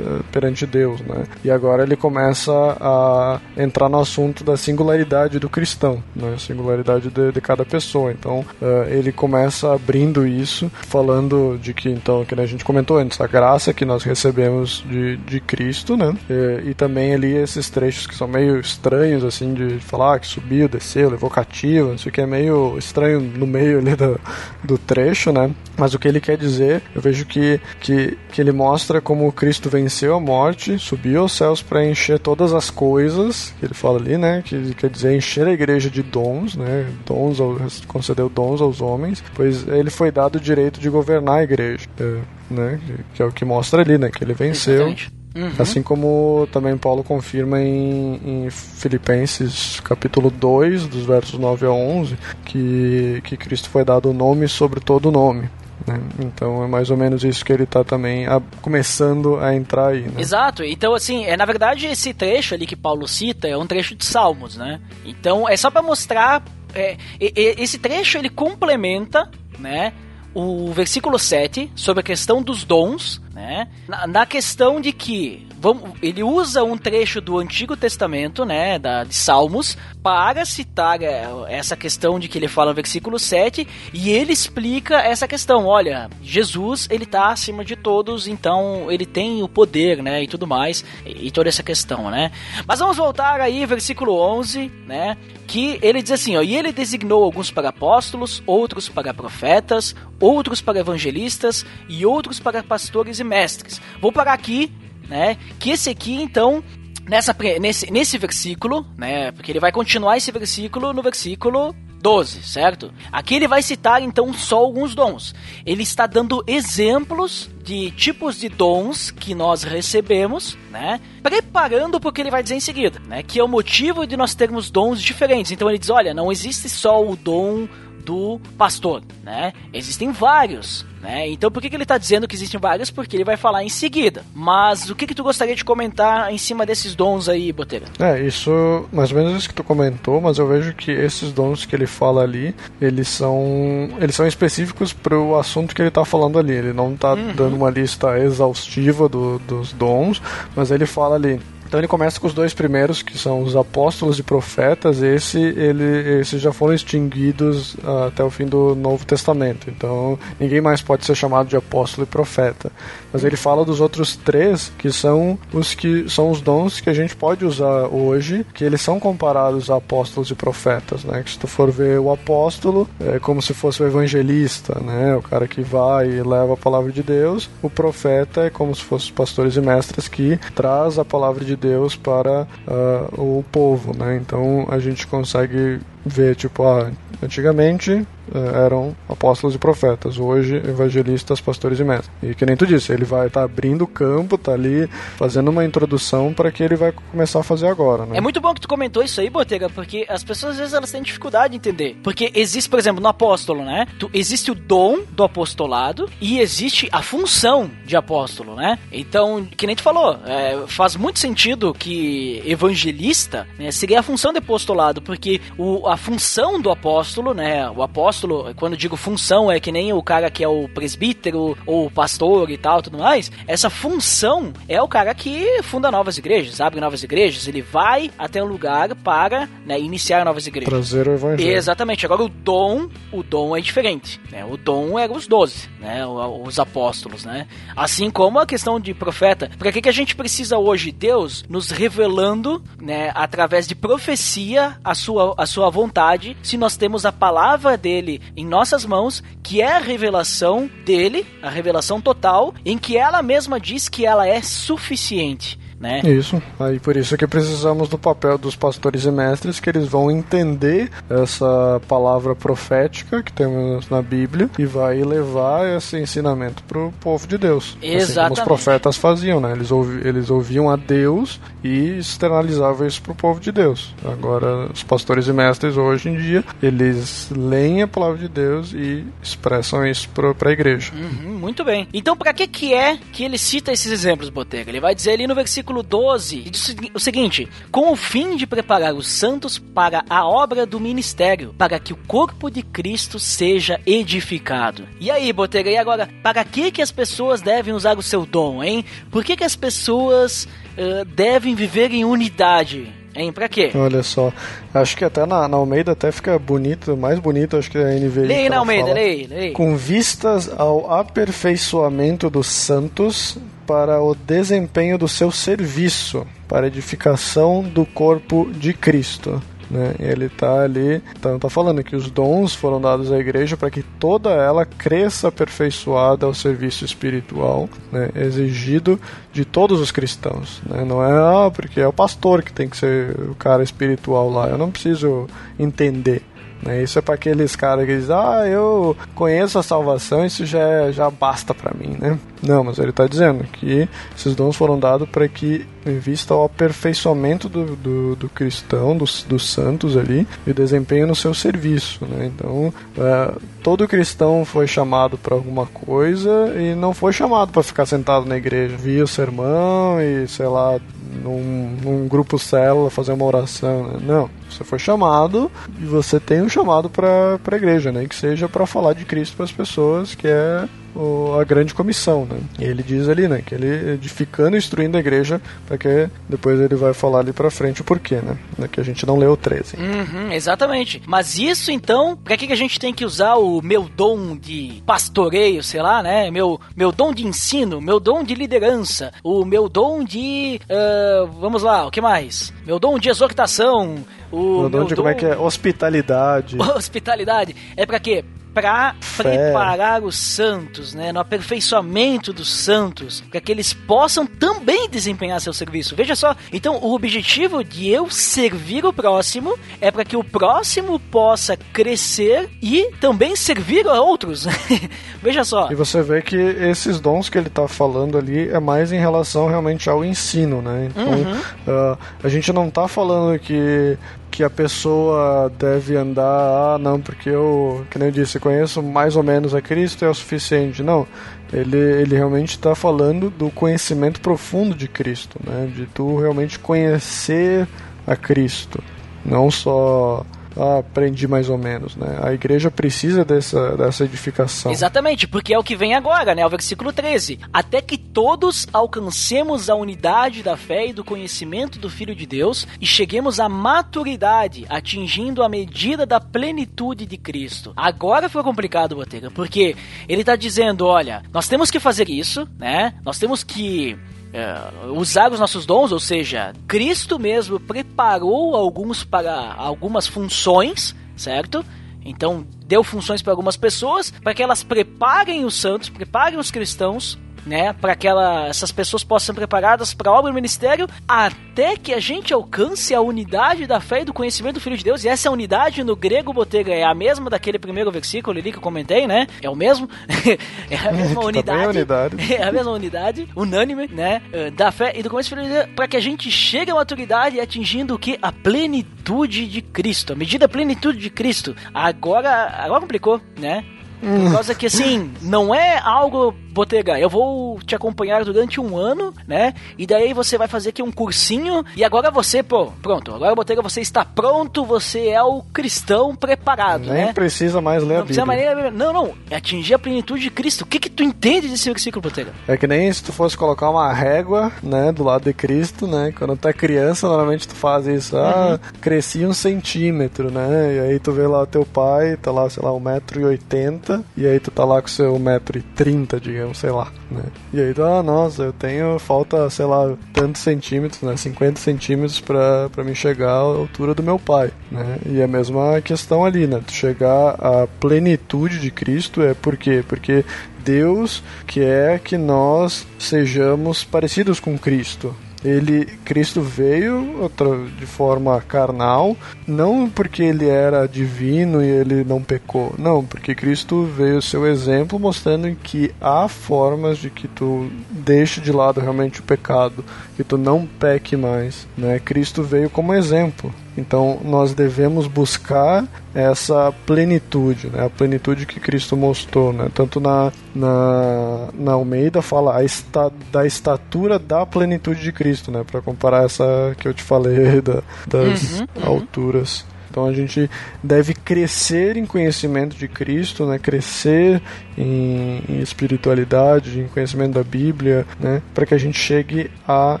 perante Deus, né? E agora ele começa a entrar no assunto da singularidade do cristão, né? Singularidade de, de cada pessoa. Então, uh, ele começa abrindo isso, falando de que, então, que a gente comentou antes, a graça que nós recebemos de, de Cristo, né? E, e também ali esses trechos que são meio estranhos, assim, de falar que subiu, desceu, levou cativo, não sei o que, é meio estranho no meio ali do, do trecho, né? Mas o que ele quer dizer, eu vejo que, que, que ele mostra como Cristo venceu a morte, subiu aos céus para encher todas as coisas, que ele fala ali, né? Que quer dizer encher a igreja de dons, né? Dons, concedeu dons aos homens, pois ele foi dado o direito de governar a igreja, é, né? Que é o que mostra ali, né? Que ele venceu. Uhum. Assim como também Paulo confirma em, em, Filipenses capítulo 2, dos versos 9 a 11, que, que Cristo foi dado o nome sobre todo nome. Né? Então é mais ou menos isso que ele está também a, começando a entrar aí. Né? Exato. Então, assim, é, na verdade, esse trecho ali que Paulo cita é um trecho de Salmos, né? Então é só para mostrar. É, esse trecho ele complementa, né? O versículo 7 sobre a questão dos dons, né? Na, na questão de que vamos, ele usa um trecho do Antigo Testamento, né, da, de Salmos, para citar é, essa questão de que ele fala no versículo 7, e ele explica essa questão, olha, Jesus, ele está acima de todos, então ele tem o poder, né, e tudo mais, e, e toda essa questão, né. Mas vamos voltar aí, versículo 11, né, que ele diz assim, ó, e ele designou alguns para apóstolos, outros para profetas, outros para evangelistas e outros para pastores e mestres. Vou parar aqui né? Que esse aqui, então, nessa, nesse, nesse versículo, né? Porque ele vai continuar esse versículo no versículo 12, certo? Aqui ele vai citar então só alguns dons. Ele está dando exemplos de tipos de dons que nós recebemos, né? Preparando para o que ele vai dizer em seguida, né? Que é o motivo de nós termos dons diferentes. Então ele diz: olha, não existe só o dom do pastor, né? Existem vários, né? Então por que, que ele está dizendo que existem vários? Porque ele vai falar em seguida. Mas o que que tu gostaria de comentar em cima desses dons aí, Boteira? É, isso mais ou menos isso que tu comentou, mas eu vejo que esses dons que ele fala ali, eles são eles são específicos para o assunto que ele está falando ali. Ele não está uhum. dando uma lista exaustiva do, dos dons, mas ele fala ali então ele começa com os dois primeiros, que são os apóstolos e profetas. Esse, ele, esses já foram extinguidos uh, até o fim do Novo Testamento. Então ninguém mais pode ser chamado de apóstolo e profeta. Mas ele fala dos outros três, que são os que são os dons que a gente pode usar hoje, que eles são comparados a apóstolos e profetas, né? Que se tu for ver o apóstolo, é como se fosse o evangelista, né? O cara que vai e leva a palavra de Deus. O profeta é como se fosse os pastores e mestres que traz a palavra de Deus para uh, o povo, né? Então a gente consegue ver, tipo, ah, antigamente eram apóstolos e profetas, hoje evangelistas, pastores e mestres. E que nem tu disse, ele vai estar tá abrindo o campo, tá ali fazendo uma introdução para que ele vai começar a fazer agora, né? É muito bom que tu comentou isso aí, Botega, porque as pessoas às vezes elas têm dificuldade de entender. Porque existe, por exemplo, no apóstolo, né? Tu, existe o dom do apostolado e existe a função de apóstolo, né? Então, que nem tu falou, é, faz muito sentido que evangelista né, seria a função de apostolado, porque o, a função do apóstolo, né? O apóstolo, quando digo função, é que nem o cara que é o presbítero ou o pastor e tal, tudo mais. Essa função é o cara que funda novas igrejas, abre novas igrejas, ele vai até um lugar para né, iniciar novas igrejas. Trazer o evangelho. Exatamente. Agora o dom, o dom é diferente. Né? O dom é os doze, né? Os apóstolos, né? Assim como a questão de profeta. Para que, que a gente precisa hoje? Deus nos revelando, né, através de profecia, a sua, a sua vontade vontade se nós temos a palavra dele em nossas mãos, que é a revelação dele, a revelação total, em que ela mesma diz que ela é suficiente. Né? Isso. Aí por isso que precisamos do papel dos pastores e mestres, que eles vão entender essa palavra profética que temos na Bíblia e vai levar esse ensinamento para o povo de Deus. Exatamente. Assim como os profetas faziam, né? Eles, ouvi, eles ouviam a Deus e externalizavam isso para o povo de Deus. Agora, os pastores e mestres hoje em dia, eles leem a palavra de Deus e expressam isso para a igreja. Uhum, muito bem. Então, para que que é que ele cita esses exemplos, Botega? Ele vai dizer ali no versículo 12, diz o seguinte: com o fim de preparar os santos para a obra do ministério, para que o corpo de Cristo seja edificado. E aí, Botega, e agora, para que que as pessoas devem usar o seu dom, hein? Por que que as pessoas uh, devem viver em unidade? Hein, pra quê? Olha só, acho que até na, na Almeida até fica bonito, mais bonito, acho que a NVI. Leia na Almeida, leia, leia. Com vistas ao aperfeiçoamento dos santos para o desempenho do seu serviço, para a edificação do corpo de Cristo. Né? Ele está ali, então tá falando que os dons foram dados à igreja para que toda ela cresça aperfeiçoada ao serviço espiritual, né? exigido de todos os cristãos. Né? Não é ah, porque é o pastor que tem que ser o cara espiritual lá. Eu não preciso entender. Né? Isso é para aqueles caras que dizem, ah, eu conheço a salvação, isso já, já basta para mim, né? Não, mas ele está dizendo que esses dons foram dados para que, vista ao aperfeiçoamento do, do, do cristão, dos, dos santos ali, e o desempenho no seu serviço, né? Então, é, todo cristão foi chamado para alguma coisa e não foi chamado para ficar sentado na igreja, via o sermão e, sei lá, num, num grupo célula fazer uma oração, né? Não, você foi chamado e você tem um chamado para a igreja, né? Que seja para falar de Cristo para as pessoas, que é o, a grande comissão, né? E ele diz ali, né, que ele edificando e instruindo a igreja, para que depois ele vai falar ali para frente o porquê, né? Que a gente não leu o 13. Uhum, exatamente. Mas isso então, para que, que a gente tem que usar o meu dom de pastoreio, sei lá, né? Meu, meu dom de ensino, meu dom de liderança, o meu dom de. Uh, vamos lá, o que mais? Meu dom de exortação. O de como é que é? Hospitalidade. Hospitalidade. É para quê? para preparar os santos, né, no aperfeiçoamento dos santos, para que eles possam também desempenhar seu serviço. Veja só, então o objetivo de eu servir o próximo é para que o próximo possa crescer e também servir a outros. Veja só. E você vê que esses dons que ele está falando ali é mais em relação realmente ao ensino, né? Então, uhum. uh, a gente não está falando que que a pessoa deve andar, ah, não, porque eu, que nem eu disse, conheço mais ou menos a Cristo é o suficiente. Não, ele, ele realmente está falando do conhecimento profundo de Cristo, né? De tu realmente conhecer a Cristo, não só aprendi mais ou menos, né? A igreja precisa dessa, dessa edificação. Exatamente, porque é o que vem agora, né? O versículo 13. Até que todos alcancemos a unidade da fé e do conhecimento do Filho de Deus e cheguemos à maturidade, atingindo a medida da plenitude de Cristo. Agora foi complicado, Botega, porque ele está dizendo, olha, nós temos que fazer isso, né? Nós temos que é, usar os nossos dons, ou seja, Cristo mesmo preparou alguns para algumas funções, certo? Então deu funções para algumas pessoas para que elas preparem os santos, preparem os cristãos né, para que ela, essas pessoas possam ser preparadas para a obra do ministério, até que a gente alcance a unidade da fé e do conhecimento do Filho de Deus. E essa unidade no grego Botega é a mesma daquele primeiro versículo ali que eu comentei, né? É o mesmo, é a mesma unidade, unidade, é a mesma unidade, unânime, né, da fé e do conhecimento do Filho de Deus, para que a gente chegue à maturidade atingindo o que a plenitude de Cristo, a medida plenitude de Cristo. Agora, agora complicou, né? Por causa que, assim, não é algo, Botega, eu vou te acompanhar durante um ano, né? E daí você vai fazer aqui um cursinho e agora você, pô, pronto. Agora, Botega, você está pronto, você é o cristão preparado, Nem né? precisa mais ler não a Bíblia. Mais não, não. É atingir a plenitude de Cristo. O que que tu entende desse versículo, Botega? É que nem se tu fosse colocar uma régua, né, do lado de Cristo, né? Quando tu é criança, normalmente tu faz isso. Ah, uhum. cresci um centímetro, né? E aí tu vê lá o teu pai, tá lá, sei lá, 1,80m e aí tu tá lá com seu 1,30m, digamos, sei lá, né? E aí tu, ah, nossa, eu tenho, falta, sei lá, tantos centímetros, né? 50 centímetros pra, pra me chegar à altura do meu pai, né? E a mesma questão ali, né? Tu chegar à plenitude de Cristo é por quê? Porque Deus quer que nós sejamos parecidos com Cristo. Ele Cristo veio de forma carnal, não porque ele era divino e ele não pecou, não, porque Cristo veio seu exemplo mostrando que há formas de que tu deixe de lado realmente o pecado, que tu não peque mais, né? Cristo veio como exemplo. Então nós devemos buscar essa plenitude, né? a plenitude que Cristo mostrou. Né? Tanto na, na, na Almeida fala a esta, da estatura da plenitude de Cristo, né? para comparar essa que eu te falei da, das uhum, alturas. Então a gente deve crescer em conhecimento de Cristo, né? crescer em, em espiritualidade, em conhecimento da Bíblia, né? para que a gente chegue à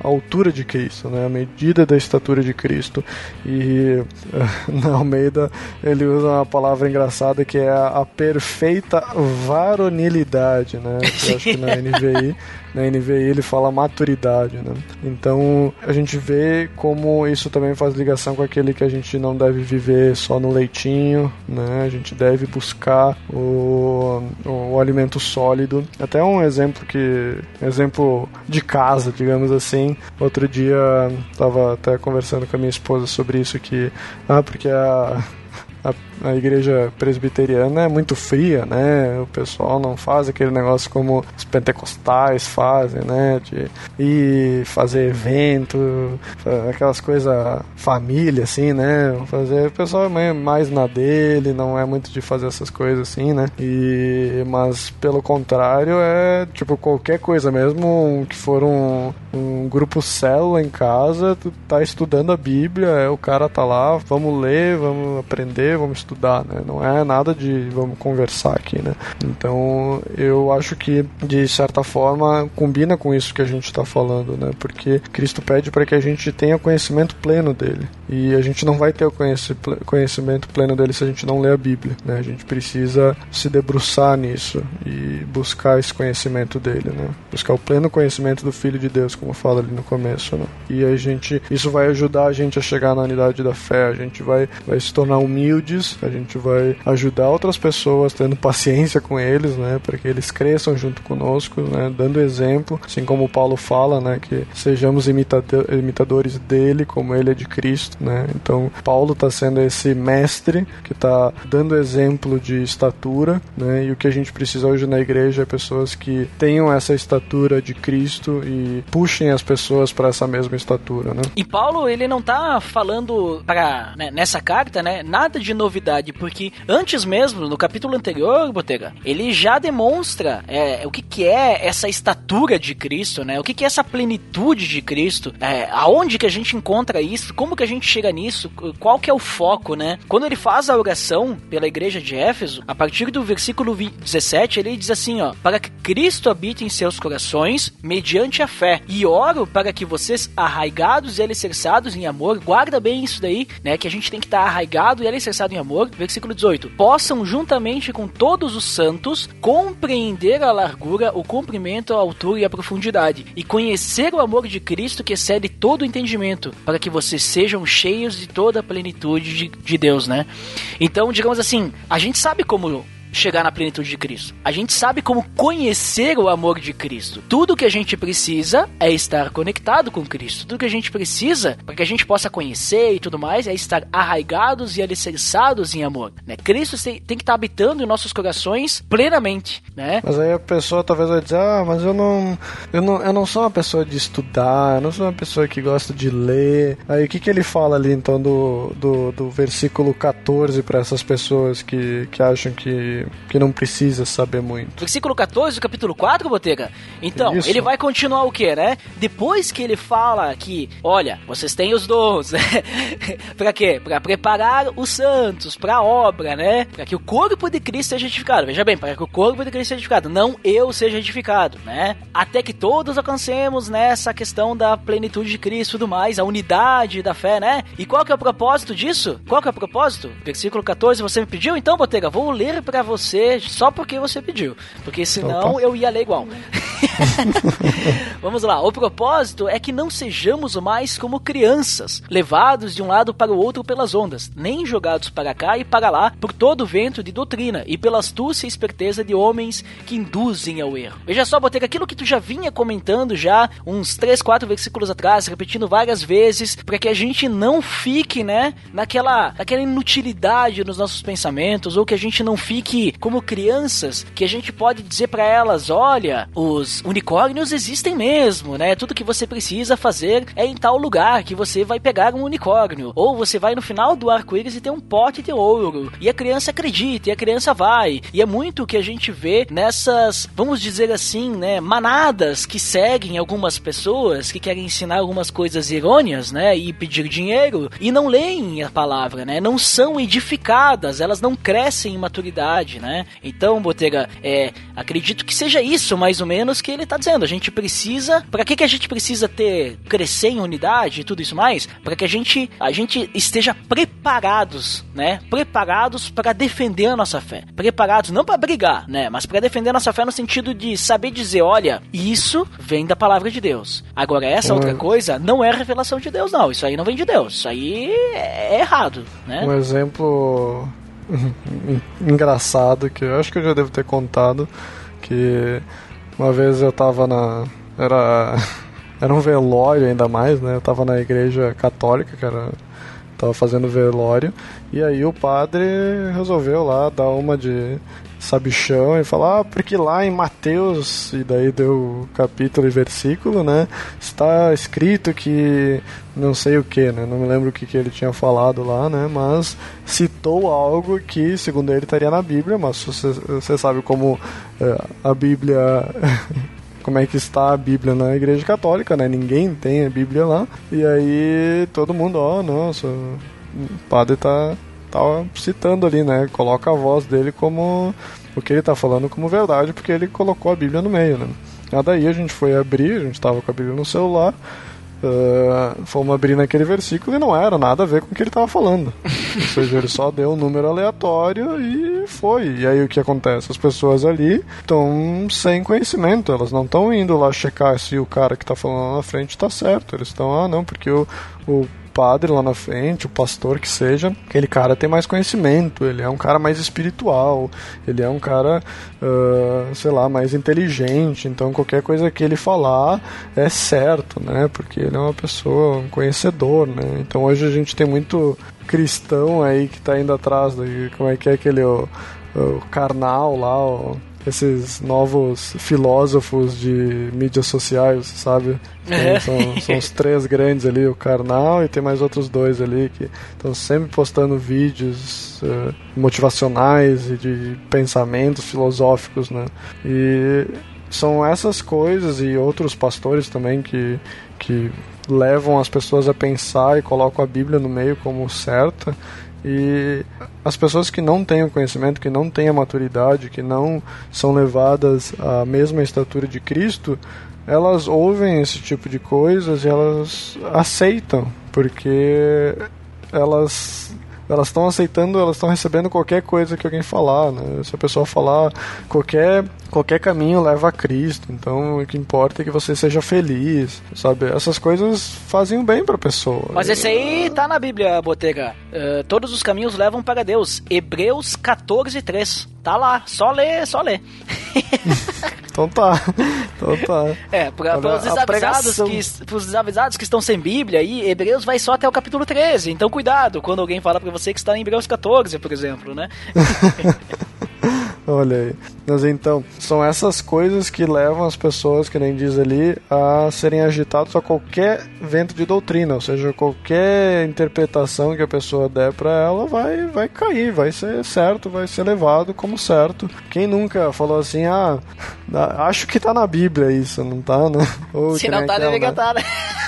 altura de Cristo, né? à medida da estatura de Cristo. E na Almeida ele usa uma palavra engraçada que é a, a perfeita varonilidade, né? Eu acho que na NVI na NVI ele fala maturidade, né? Então a gente vê como isso também faz ligação com aquele que a gente não deve viver só no leitinho, né? A gente deve buscar o, o, o alimento sólido. Até um exemplo que exemplo de casa, digamos assim. Outro dia estava até conversando com a minha esposa sobre isso que ah, porque a a, a igreja presbiteriana é muito fria, né? O pessoal não faz aquele negócio como os pentecostais fazem, né? De ir fazer evento, aquelas coisas família, assim, né? Fazer, o pessoal é mais na dele, não é muito de fazer essas coisas assim, né? E, mas pelo contrário, é tipo qualquer coisa mesmo que for um, um grupo célula em casa, tu tá estudando a Bíblia, é, o cara tá lá, vamos ler, vamos aprender vamos estudar, né? Não é nada de vamos conversar aqui, né? Então, eu acho que de certa forma combina com isso que a gente está falando, né? Porque Cristo pede para que a gente tenha conhecimento pleno dele. E a gente não vai ter o conhecimento pleno dele se a gente não ler a Bíblia, né? A gente precisa se debruçar nisso e buscar esse conhecimento dele, né? Buscar o pleno conhecimento do Filho de Deus, como fala ali no começo, né? E a gente, isso vai ajudar a gente a chegar na unidade da fé, a gente vai, vai se tornar humilde a gente vai ajudar outras pessoas tendo paciência com eles, né, para que eles cresçam junto conosco, né, dando exemplo, assim como Paulo fala, né, que sejamos imitador, imitadores dele como ele é de Cristo, né? Então, Paulo está sendo esse mestre que está dando exemplo de estatura, né? E o que a gente precisa hoje na igreja é pessoas que tenham essa estatura de Cristo e puxem as pessoas para essa mesma estatura, né? E Paulo, ele não está falando para né, nessa carta, né, nada de novidade, porque antes mesmo, no capítulo anterior, Botega, ele já demonstra é, o que, que é essa estatura de Cristo, né? O que, que é essa plenitude de Cristo, é, aonde que a gente encontra isso, como que a gente chega nisso, qual que é o foco, né? Quando ele faz a oração pela igreja de Éfeso, a partir do versículo 17, ele diz assim, ó, para que Cristo habite em seus corações mediante a fé, e oro para que vocês, arraigados e alicerçados em amor, guarda bem isso daí, né? Que a gente tem que estar arraigado e alicerçado em amor, versículo 18, possam juntamente com todos os santos compreender a largura, o comprimento, a altura e a profundidade, e conhecer o amor de Cristo que excede todo o entendimento, para que vocês sejam cheios de toda a plenitude de, de Deus, né? Então, digamos assim, a gente sabe como chegar na plenitude de Cristo. A gente sabe como conhecer o amor de Cristo. Tudo que a gente precisa é estar conectado com Cristo. Tudo que a gente precisa para que a gente possa conhecer e tudo mais é estar arraigados e alicerçados em amor. Né? Cristo tem, tem que estar habitando em nossos corações plenamente, né? Mas aí a pessoa talvez vai dizer, ah, mas eu não, eu não, eu não sou uma pessoa de estudar, eu não sou uma pessoa que gosta de ler. Aí o que, que ele fala ali então do, do, do versículo 14 para essas pessoas que, que acham que que, não precisa saber muito. Versículo 14 do capítulo 4, Botega. Então, Isso. ele vai continuar o que, né? Depois que ele fala que, olha, vocês têm os dons, né? pra quê? Pra preparar os santos pra obra, né? Pra que o corpo de Cristo seja edificado. Veja bem, para que o corpo de Cristo seja edificado, não eu seja edificado, né? Até que todos alcancemos nessa né, questão da plenitude de Cristo e tudo mais, a unidade da fé, né? E qual que é o propósito disso? Qual que é o propósito? Versículo 14, você me pediu? Então, Botega, vou ler para você você só porque você pediu. Porque senão Opa. eu ia ler igual. Vamos lá. O propósito é que não sejamos mais como crianças, levados de um lado para o outro pelas ondas, nem jogados para cá e para lá por todo o vento de doutrina e pela astúcia e esperteza de homens que induzem ao erro. Veja só, Botega, aquilo que tu já vinha comentando já uns 3, 4 versículos atrás, repetindo várias vezes, para que a gente não fique, né, naquela, naquela inutilidade nos nossos pensamentos, ou que a gente não fique como crianças, que a gente pode dizer para elas, olha, os unicórnios existem mesmo, né? Tudo que você precisa fazer é em tal lugar que você vai pegar um unicórnio, ou você vai no final do arco-íris e tem um pote de ouro. E a criança acredita, e a criança vai. E é muito o que a gente vê nessas, vamos dizer assim, né, manadas que seguem algumas pessoas que querem ensinar algumas coisas errôneas, né, e pedir dinheiro e não leem a palavra, né? Não são edificadas, elas não crescem em maturidade, né? Então, Botega, é, acredito que seja isso mais ou menos que ele está dizendo. A gente precisa, para que que a gente precisa ter crescer em unidade e tudo isso mais? Para que a gente a gente esteja preparados, né? Preparados para defender a nossa fé. Preparados não para brigar, né? Mas para defender a nossa fé no sentido de saber dizer, olha, isso vem da palavra de Deus. Agora essa Um- outra coisa não é revelação de Deus, não. Isso aí não vem de Deus. Isso aí é errado, né? Um exemplo engraçado que eu acho que eu já devo ter contado que uma vez eu tava na era era um velório ainda mais, né? Eu tava na igreja católica, que era tava fazendo velório e aí o padre resolveu lá dar uma de sabichão e falar, ah, porque lá em Mateus, e daí deu capítulo e versículo, né? Está escrito que não sei o que, né? Não me lembro o que, que ele tinha falado lá, né? Mas citou algo que, segundo ele, estaria na Bíblia, mas você, sabe como eh, a Bíblia. como é que está a Bíblia na Igreja Católica, né? Ninguém tem a Bíblia lá. E aí todo mundo, ó, nossa, o padre tá, tá citando ali, né? Coloca a voz dele como o que ele tá falando como verdade, porque ele colocou a Bíblia no meio, né? Aí daí a gente foi abrir, a gente tava com a Bíblia no celular, uh, fomos abrir naquele versículo e não era nada a ver com o que ele tava falando. Ou seja, ele só deu um número aleatório e foi. E aí o que acontece? As pessoas ali estão sem conhecimento, elas não estão indo lá checar se o cara que tá falando lá na frente tá certo. Eles estão, ah, não, porque o, o padre lá na frente, o pastor que seja, aquele cara tem mais conhecimento, ele é um cara mais espiritual, ele é um cara, uh, sei lá, mais inteligente, então qualquer coisa que ele falar é certo, né? Porque ele é uma pessoa, um conhecedor, né? Então hoje a gente tem muito cristão aí que tá indo atrás, daí, como é que é aquele o, o carnal lá, o, esses novos filósofos de mídias sociais, sabe? É. São, são os três grandes ali, o Karnal e tem mais outros dois ali que estão sempre postando vídeos eh, motivacionais e de pensamentos filosóficos, né? E são essas coisas e outros pastores também que, que levam as pessoas a pensar e colocam a Bíblia no meio como certa. E as pessoas que não têm o conhecimento, que não têm a maturidade, que não são levadas à mesma estatura de Cristo, elas ouvem esse tipo de coisas e elas aceitam, porque elas elas estão aceitando, elas estão recebendo qualquer coisa que alguém falar, né? Se a pessoa falar qualquer qualquer caminho leva a Cristo, então o que importa é que você seja feliz, sabe? Essas coisas fazem um bem para a pessoa. Mas esse aí tá na Bíblia, Botega. Uh, todos os caminhos levam para Deus. Hebreus 14, 3. Tá lá, só ler, só ler. Então tá. Então tá. É, para os desavisados, que, pros desavisados que estão sem Bíblia, aí Hebreus vai só até o capítulo 13. Então cuidado quando alguém fala pra você que está em Hebreus 14, por exemplo, né? Olha aí. Mas então, são essas coisas que levam as pessoas, que nem diz ali, a serem agitados a qualquer vento de doutrina, ou seja, qualquer interpretação que a pessoa der para ela vai, vai cair, vai ser certo, vai ser levado como certo. Quem nunca falou assim, ah, acho que tá na Bíblia isso, não tá, né? Ou Se que não tá, deveria né? estar, né?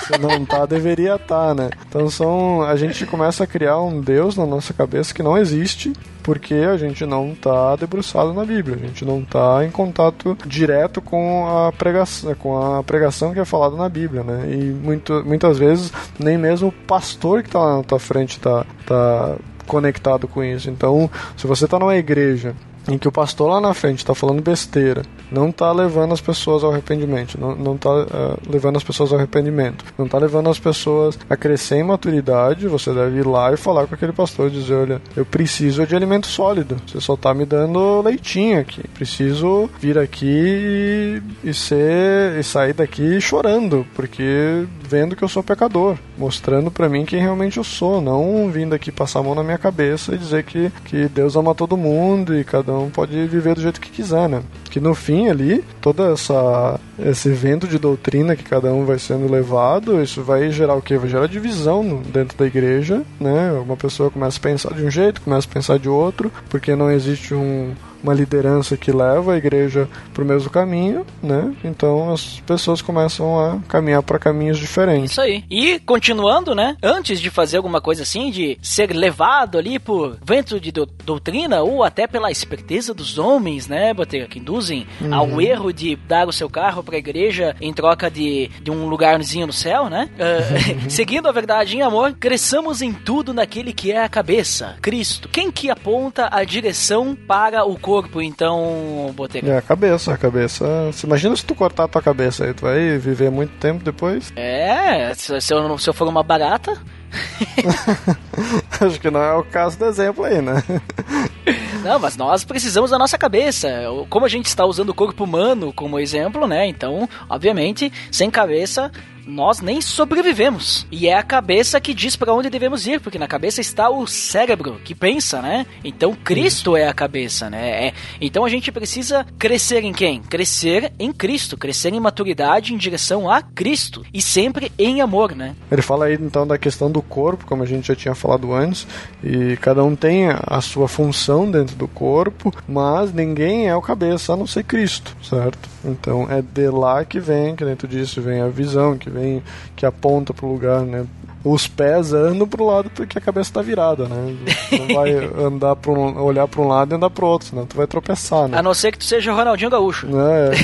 Se não tá, deveria estar, né? Então são. A gente começa a criar um Deus na nossa cabeça que não existe, porque a gente não tá debruçado na Bíblia, a gente não tá em contato direto com a pregação, com a pregação que é falada na Bíblia, né? E muito, muitas vezes nem mesmo o pastor que tá lá na tua frente tá, tá conectado com isso. Então, se você tá numa igreja em que o pastor lá na frente está falando besteira, não está levando as pessoas ao arrependimento, não, não tá uh, levando as pessoas ao arrependimento, não está levando as pessoas a crescer em maturidade, você deve ir lá e falar com aquele pastor e dizer, olha, eu preciso de alimento sólido, você só está me dando leitinho aqui, preciso vir aqui e, e ser e sair daqui chorando, porque vendo que eu sou pecador, mostrando para mim quem realmente eu sou, não vindo aqui passar a mão na minha cabeça e dizer que, que Deus ama todo mundo e cada um pode viver do jeito que quiser, né? Que no fim ali, toda essa esse evento de doutrina que cada um vai sendo levado, isso vai gerar o quê? Vai gerar divisão dentro da igreja, né? Uma pessoa começa a pensar de um jeito, começa a pensar de outro, porque não existe um uma liderança que leva a igreja para o mesmo caminho, né? Então as pessoas começam a caminhar para caminhos diferentes. Isso aí. E continuando, né? Antes de fazer alguma coisa assim, de ser levado ali por vento de do doutrina ou até pela esperteza dos homens, né, Botega, que induzem uhum. ao erro de dar o seu carro para a igreja em troca de, de um lugarzinho no céu, né? Uh, seguindo a verdade em amor, cresçamos em tudo naquele que é a cabeça, Cristo. Quem que aponta a direção para o corpo, então, Botega? É a cabeça, a cabeça. Se imagina se tu cortar a tua cabeça aí, tu vai viver muito tempo depois. É, se, se, eu, se eu for uma barata. Acho que não é o caso do exemplo aí, né? Não, mas nós precisamos da nossa cabeça. Como a gente está usando o corpo humano como exemplo, né? Então, obviamente, sem cabeça nós nem sobrevivemos. E é a cabeça que diz para onde devemos ir, porque na cabeça está o cérebro que pensa, né? Então Cristo é a cabeça, né? É, então a gente precisa crescer em quem? Crescer em Cristo, crescer em maturidade em direção a Cristo e sempre em amor, né? Ele fala aí então da questão do corpo, como a gente já tinha falado antes, e cada um tem a sua função dentro do corpo, mas ninguém é o cabeça a não ser Cristo, certo? Então é de lá que vem, que dentro disso vem a visão, que vem, que aponta para o lugar, né? Os pés andam para o lado porque a cabeça está virada, né? Não vai andar para um, olhar para um lado e andar para o outro, senão tu vai tropeçar, né? A não ser que tu seja Ronaldinho Gaúcho. É,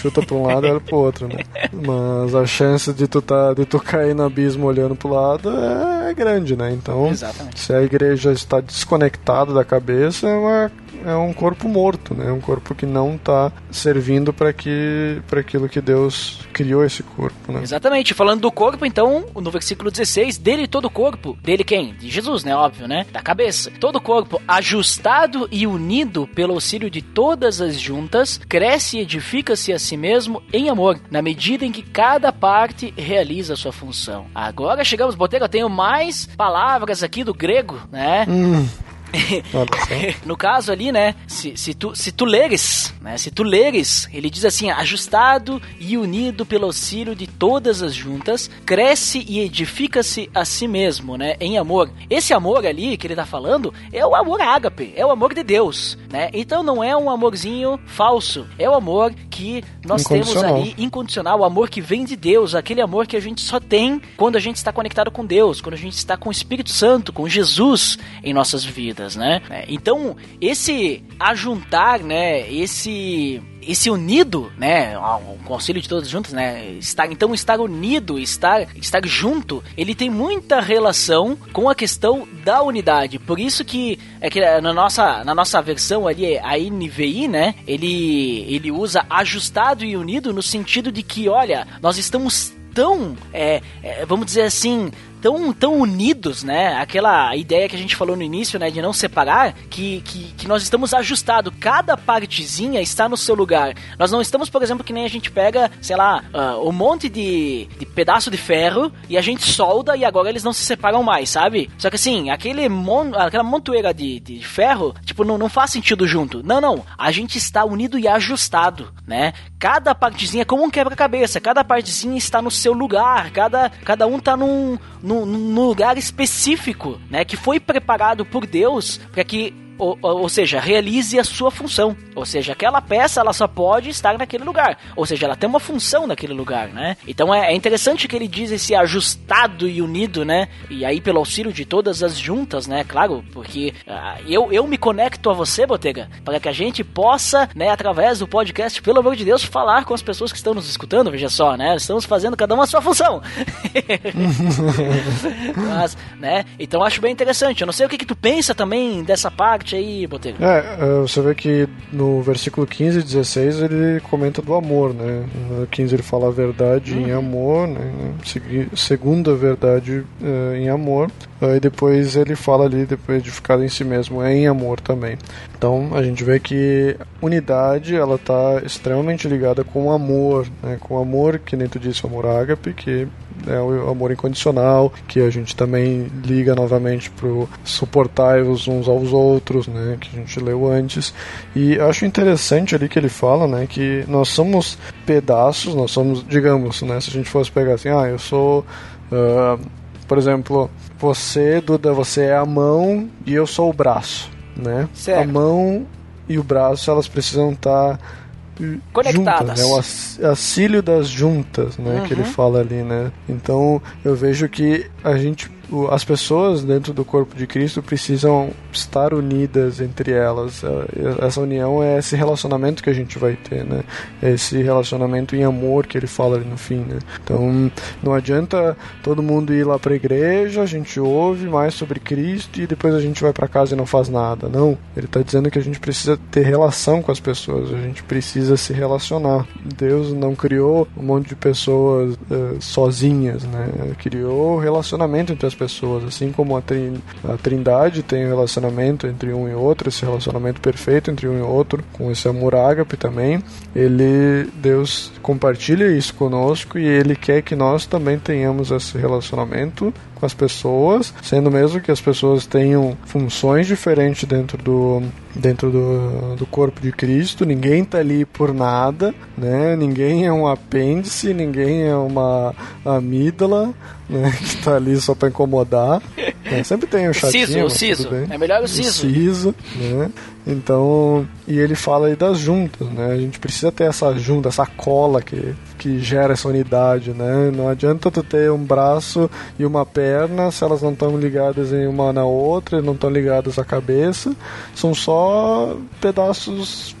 chuta para um lado e olha para o outro, né? Mas a chance de tu tá, de tu cair no abismo olhando para o lado é, é grande, né? Então, Exatamente. se a igreja está desconectada da cabeça, é uma é um corpo morto, né? É um corpo que não está servindo para que para aquilo que Deus criou esse corpo, né? Exatamente. Falando do corpo, então, no versículo 16, dele todo o corpo, dele quem? De Jesus, né? Óbvio, né? Da cabeça. Todo o corpo ajustado e unido pelo auxílio de todas as juntas, cresce e edifica-se a si mesmo em amor, na medida em que cada parte realiza a sua função. Agora chegamos, Boteiro, eu tenho mais palavras aqui do grego, né? Hum. no caso ali, né, se, se, tu, se tu leres, né, se tu leres, ele diz assim, ajustado e unido pelo auxílio de todas as juntas, cresce e edifica-se a si mesmo, né, em amor. Esse amor ali que ele tá falando é o amor ágape, é o amor de Deus, né, então não é um amorzinho falso, é o amor que nós temos ali, incondicional, o amor que vem de Deus, aquele amor que a gente só tem quando a gente está conectado com Deus, quando a gente está com o Espírito Santo, com Jesus em nossas vidas né? É, então, esse ajuntar, né, esse esse unido, né, o conselho de todos juntos, né, estar então estar unido, estar estar junto, ele tem muita relação com a questão da unidade. Por isso que é que na nossa na nossa versão ali a NVI, né, ele ele usa ajustado e unido no sentido de que, olha, nós estamos tão, é, é, vamos dizer assim, tão, tão unidos, né? Aquela ideia que a gente falou no início, né? De não separar, que, que, que nós estamos ajustados. Cada partezinha está no seu lugar. Nós não estamos, por exemplo, que nem a gente pega, sei lá, uh, um monte de, de pedaço de ferro e a gente solda e agora eles não se separam mais, sabe? Só que assim, aquele mon, aquela montoeira de, de ferro, tipo, não, não faz sentido junto. Não, não. A gente está unido e ajustado, né? Cada partezinha é como um quebra-cabeça. Cada partezinha está no seu lugar. Cada, cada um está num, num, num lugar específico, né? Que foi preparado por Deus para que ou, ou, seja, realize a sua função. Ou seja, aquela peça ela só pode estar naquele lugar. Ou seja, ela tem uma função naquele lugar, né? Então é, é interessante que ele diz esse ajustado e unido, né? E aí pelo auxílio de todas as juntas, né? Claro, porque uh, eu, eu me conecto a você, Botega, para que a gente possa, né, através do podcast, pelo amor de Deus, falar com as pessoas que estão nos escutando, veja só, né? Estamos fazendo cada uma a sua função. Mas, né? Então acho bem interessante. Eu não sei o que, que tu pensa também dessa parte parte aí, Botelho. É, é, você vê que no versículo 15 e 16 ele comenta do amor, né? No 15 ele fala a verdade em amor, né? Segunda verdade eh, em amor. Aí depois ele fala ali, depois de ficar em si mesmo, é em amor também. Então a gente vê que unidade ela está extremamente ligada com amor, né? com amor que nem tu disse, amor ágape, que é o amor incondicional, que a gente também liga novamente pro suportai-vos uns aos outros, né, que a gente leu antes. E acho interessante ali que ele fala, né, que nós somos pedaços, nós somos, digamos, né, se a gente fosse pegar assim, ah, eu sou, ah, por exemplo, você, Duda, você é a mão e eu sou o braço, né? Certo. A mão e o braço, elas precisam estar Conectadas. juntas, né? O auxílio das juntas, né? Que ele Uhum. fala ali, né? Então eu vejo que a gente, as pessoas dentro do corpo de Cristo precisam estar unidas entre elas. Eh, Essa união é esse relacionamento que a gente vai ter, né? É Esse relacionamento em amor que ele fala ali no fim, né? Então não adianta todo mundo ir lá para a igreja, a gente ouve mais sobre Cristo e depois a gente vai para casa e não faz nada. Não, ele está dizendo que a gente precisa ter relação com as pessoas, a gente precisa se relacionar. Deus não criou um monte de pessoas eh, sozinhas, né? Criou relacionamento entre as pessoas, assim como a, a Trindade tem um relacionamento entre um e outro, esse relacionamento perfeito entre um e outro, com esse amor ágape também. Ele, Deus compartilha isso conosco e ele quer que nós também tenhamos esse relacionamento com as pessoas, sendo mesmo que as pessoas tenham funções diferentes dentro do dentro do, do corpo de Cristo, ninguém tá ali por nada, né? Ninguém é um apêndice, ninguém é uma amígdala, né? Que tá ali só para incomodar. né? Sempre tem um chatinho, o siso. É melhor o siso. siso, né? Então, e ele fala aí das juntas, né? A gente precisa ter essa junta, essa cola que, que gera essa unidade, né? Não adianta tu ter um braço e uma perna se elas não estão ligadas em uma na outra, não estão ligadas à cabeça, são só pedaços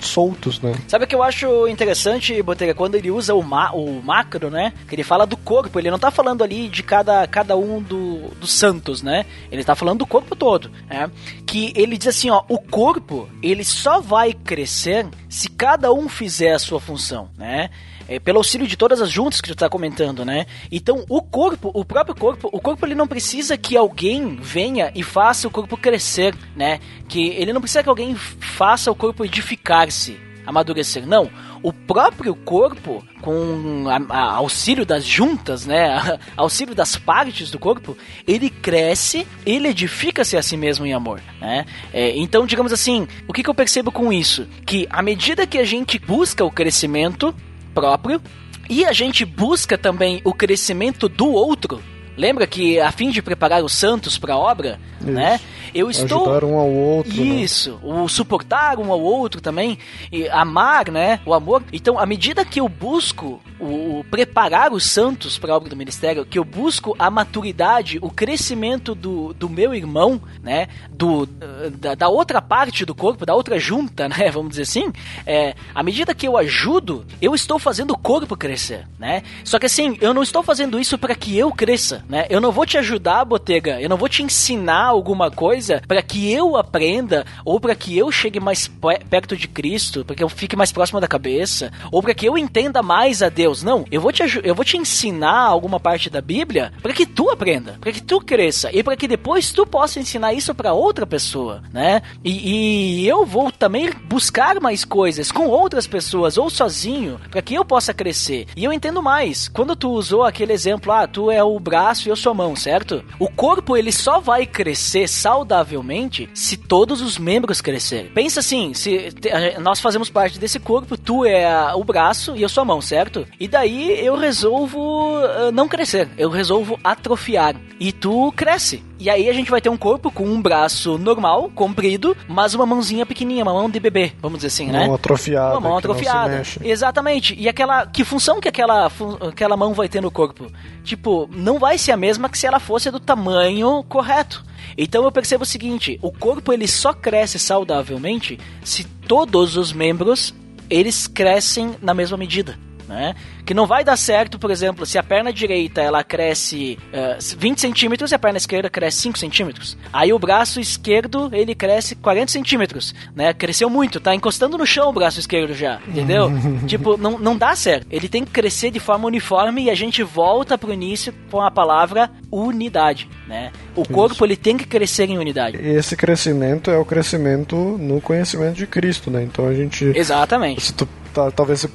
soltos, né? Sabe o que eu acho interessante, Botega, quando ele usa o, ma o macro, né? Que ele fala do corpo, ele não tá falando ali de cada, cada um do, dos santos, né? Ele tá falando do corpo todo, né? Que ele diz assim, ó, o corpo, ele só vai crescer se cada um fizer a sua função, né? É, pelo auxílio de todas as juntas que tu tá comentando, né? Então, o corpo, o próprio corpo, o corpo ele não precisa que alguém venha e faça o corpo crescer, né? Que ele não precisa que alguém faça o corpo edificar-se, amadurecer. Não, o próprio corpo, com a, a- auxílio das juntas, né? auxílio das partes do corpo, ele cresce, ele edifica-se a si mesmo em amor, né? É, então, digamos assim, o que, que eu percebo com isso? Que à medida que a gente busca o crescimento próprio e a gente busca também o crescimento do outro. Lembra que a fim de preparar os santos para a obra, Isso. né? Eu estou Ajudar um ao outro, né? isso, o suportar um ao outro também, e amar, né? O amor. Então, à medida que eu busco o, o preparar os santos para a obra do ministério, que eu busco a maturidade, o crescimento do, do meu irmão, né? Do, da, da outra parte do corpo, da outra junta, né? Vamos dizer assim, é, à medida que eu ajudo, eu estou fazendo o corpo crescer, né? Só que assim, eu não estou fazendo isso para que eu cresça, né? Eu não vou te ajudar, Botega, eu não vou te ensinar alguma coisa para que eu aprenda ou para que eu chegue mais pe- perto de Cristo, para que eu fique mais próximo da cabeça, ou para que eu entenda mais a Deus. Não, eu vou te eu vou te ensinar alguma parte da Bíblia para que tu aprenda, para que tu cresça e para que depois tu possa ensinar isso para outra pessoa, né? E, e eu vou também buscar mais coisas com outras pessoas ou sozinho para que eu possa crescer. E eu entendo mais. Quando tu usou aquele exemplo, ah, tu é o braço e eu sou a mão, certo? O corpo ele só vai crescer saudavelmente se todos os membros crescerem. Pensa assim, se nós fazemos parte desse corpo, tu é a- o braço e eu sou a mão, certo? E daí eu resolvo ah, não crescer, eu resolvo atrofiar e tu cresce. E aí a gente vai ter um corpo com um braço normal, comprido, mas uma mãozinha pequenininha, uma mão de bebê, vamos dizer assim, né? Mão atrofiada. Uma mão atrofiada. Exatamente. E aquela. Que função que aquela, aquela mão vai ter no corpo? Tipo, não vai ser a mesma que se ela fosse do tamanho correto. Então eu percebo o seguinte: o corpo ele só cresce saudavelmente se todos os membros eles crescem na mesma medida. Né? Que não vai dar certo, por exemplo, se a perna direita ela cresce uh, 20 centímetros e a perna esquerda cresce 5 centímetros. Aí o braço esquerdo ele cresce 40 centímetros, né? Cresceu muito, tá encostando no chão o braço esquerdo já, entendeu? tipo, não, não dá certo. Ele tem que crescer de forma uniforme e a gente volta pro início com a palavra unidade, né? O corpo Isso. ele tem que crescer em unidade. E esse crescimento é o crescimento no conhecimento de Cristo, né? Então a gente Exatamente. Se tu tá, talvez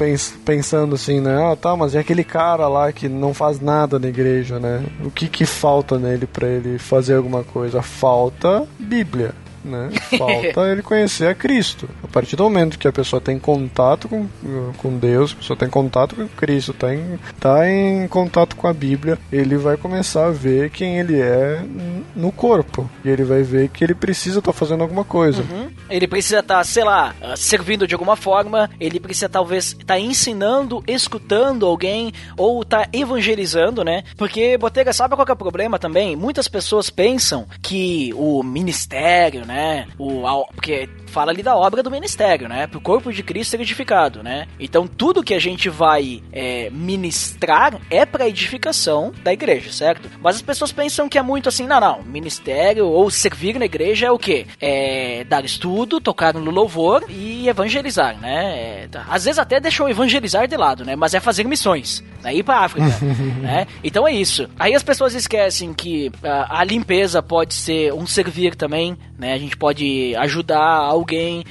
pensando assim, né? Ah, tá, mas é aquele cara lá que não faz nada na igreja, né? O que que falta nele para ele fazer alguma coisa? Falta Bíblia né? Falta ele conhecer a Cristo. A partir do momento que a pessoa tem contato com, com Deus, a pessoa tem contato com Cristo, está em, tá em contato com a Bíblia, ele vai começar a ver quem ele é no corpo. E ele vai ver que ele precisa estar tá fazendo alguma coisa. Uhum. Ele precisa estar, tá, sei lá, servindo de alguma forma, ele precisa talvez estar tá ensinando, escutando alguém, ou tá evangelizando, né? Porque, Botega, sabe qual é o problema também? Muitas pessoas pensam que o ministério, né? O, porque fala ali da obra do ministério, né? Para o corpo de Cristo ser edificado, né? Então tudo que a gente vai é, ministrar é para edificação da igreja, certo? Mas as pessoas pensam que é muito assim, não, não, ministério ou servir na igreja é o quê? É dar estudo, tocar no louvor e evangelizar, né? É, tá. às vezes até deixam evangelizar de lado, né? Mas é fazer missões, né? ir para África, né? Então é isso. Aí as pessoas esquecem que a, a limpeza pode ser um servir também, né? Gente pode ajudar alguém,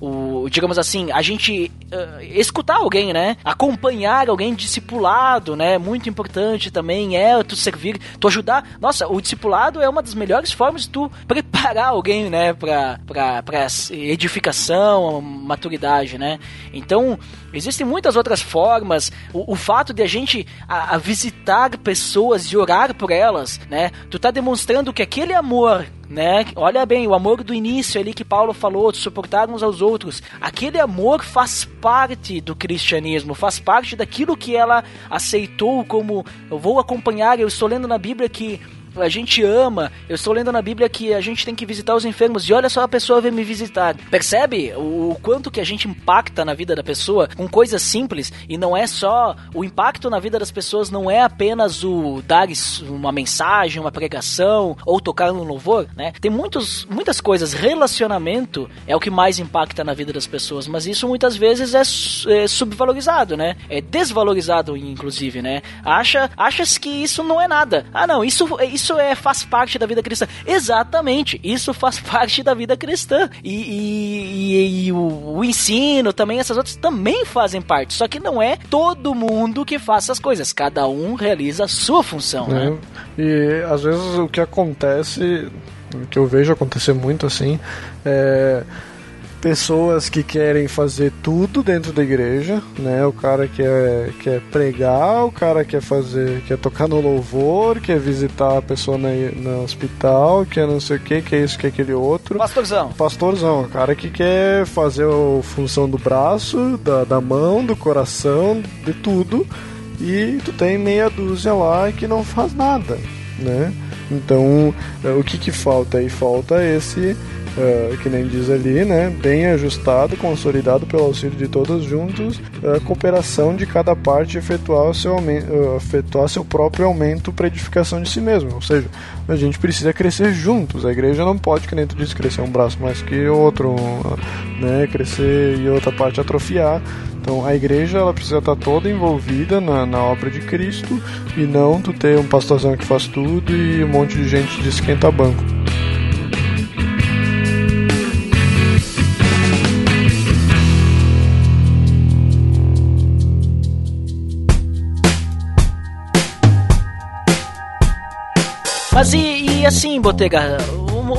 uh, uh, o, digamos assim, a gente uh, escutar alguém, né? Acompanhar alguém discipulado, né? Muito importante também é tu servir, tu ajudar. Nossa, o discipulado é uma das melhores formas de tu preparar alguém, né? Pra, pra, pra edificação, maturidade, né? Então, existem muitas outras formas. O, o fato de a gente a, a visitar pessoas e orar por elas, né? Tu tá demonstrando que aquele amor né? Olha bem, o amor do início ali que Paulo falou, de suportar uns aos outros. Aquele amor faz parte do cristianismo, faz parte daquilo que ela aceitou como eu vou acompanhar, eu estou lendo na Bíblia que a gente ama. Eu estou lendo na Bíblia que a gente tem que visitar os enfermos e olha só a pessoa veio me visitar. Percebe o quanto que a gente impacta na vida da pessoa com coisas simples e não é só o impacto na vida das pessoas não é apenas o dar uma mensagem, uma pregação ou tocar no louvor, né? Tem muitos, muitas coisas. Relacionamento é o que mais impacta na vida das pessoas, mas isso muitas vezes é, é subvalorizado, né? É desvalorizado, inclusive, né? Acha, achas que isso não é nada. Ah, não, isso, isso isso é, faz parte da vida cristã. Exatamente, isso faz parte da vida cristã. E, e, e, e o, o, ensino também, essas outras também fazem parte. Só que não é todo mundo que faz essas coisas. Cada um realiza a sua função, né? É. E às vezes o que acontece, o que eu vejo acontecer muito assim, é pessoas que querem fazer tudo dentro da igreja, né? O cara quer, quer pregar, o cara quer fazer, quer tocar no louvor, quer visitar a pessoa na, no hospital, quer não sei o que, quer isso, quer aquele outro. Pastorzão. Pastorzão, o cara que quer fazer a função do braço, da, da mão, do coração, de tudo. E tu tem meia dúzia lá que não faz nada, né? Então, o que que falta aí? Falta esse uh, que nem diz ali, né, bem ajustado, consolidado pelo auxílio de todos juntos, a cooperação de cada parte efetuar, seu, uh, efetuar seu próprio aumento para edificação de si mesmo. Ou seja, a gente precisa crescer juntos. A igreja não pode, que nem tu disse, crescer um braço mais que outro, né, crescer e outra parte atrofiar. Então a igreja ela precisa estar toda envolvida na, na obra de Cristo e não tu ter um pastorzão que faz tudo e um monte de gente de esquenta banco. Assim, Botega,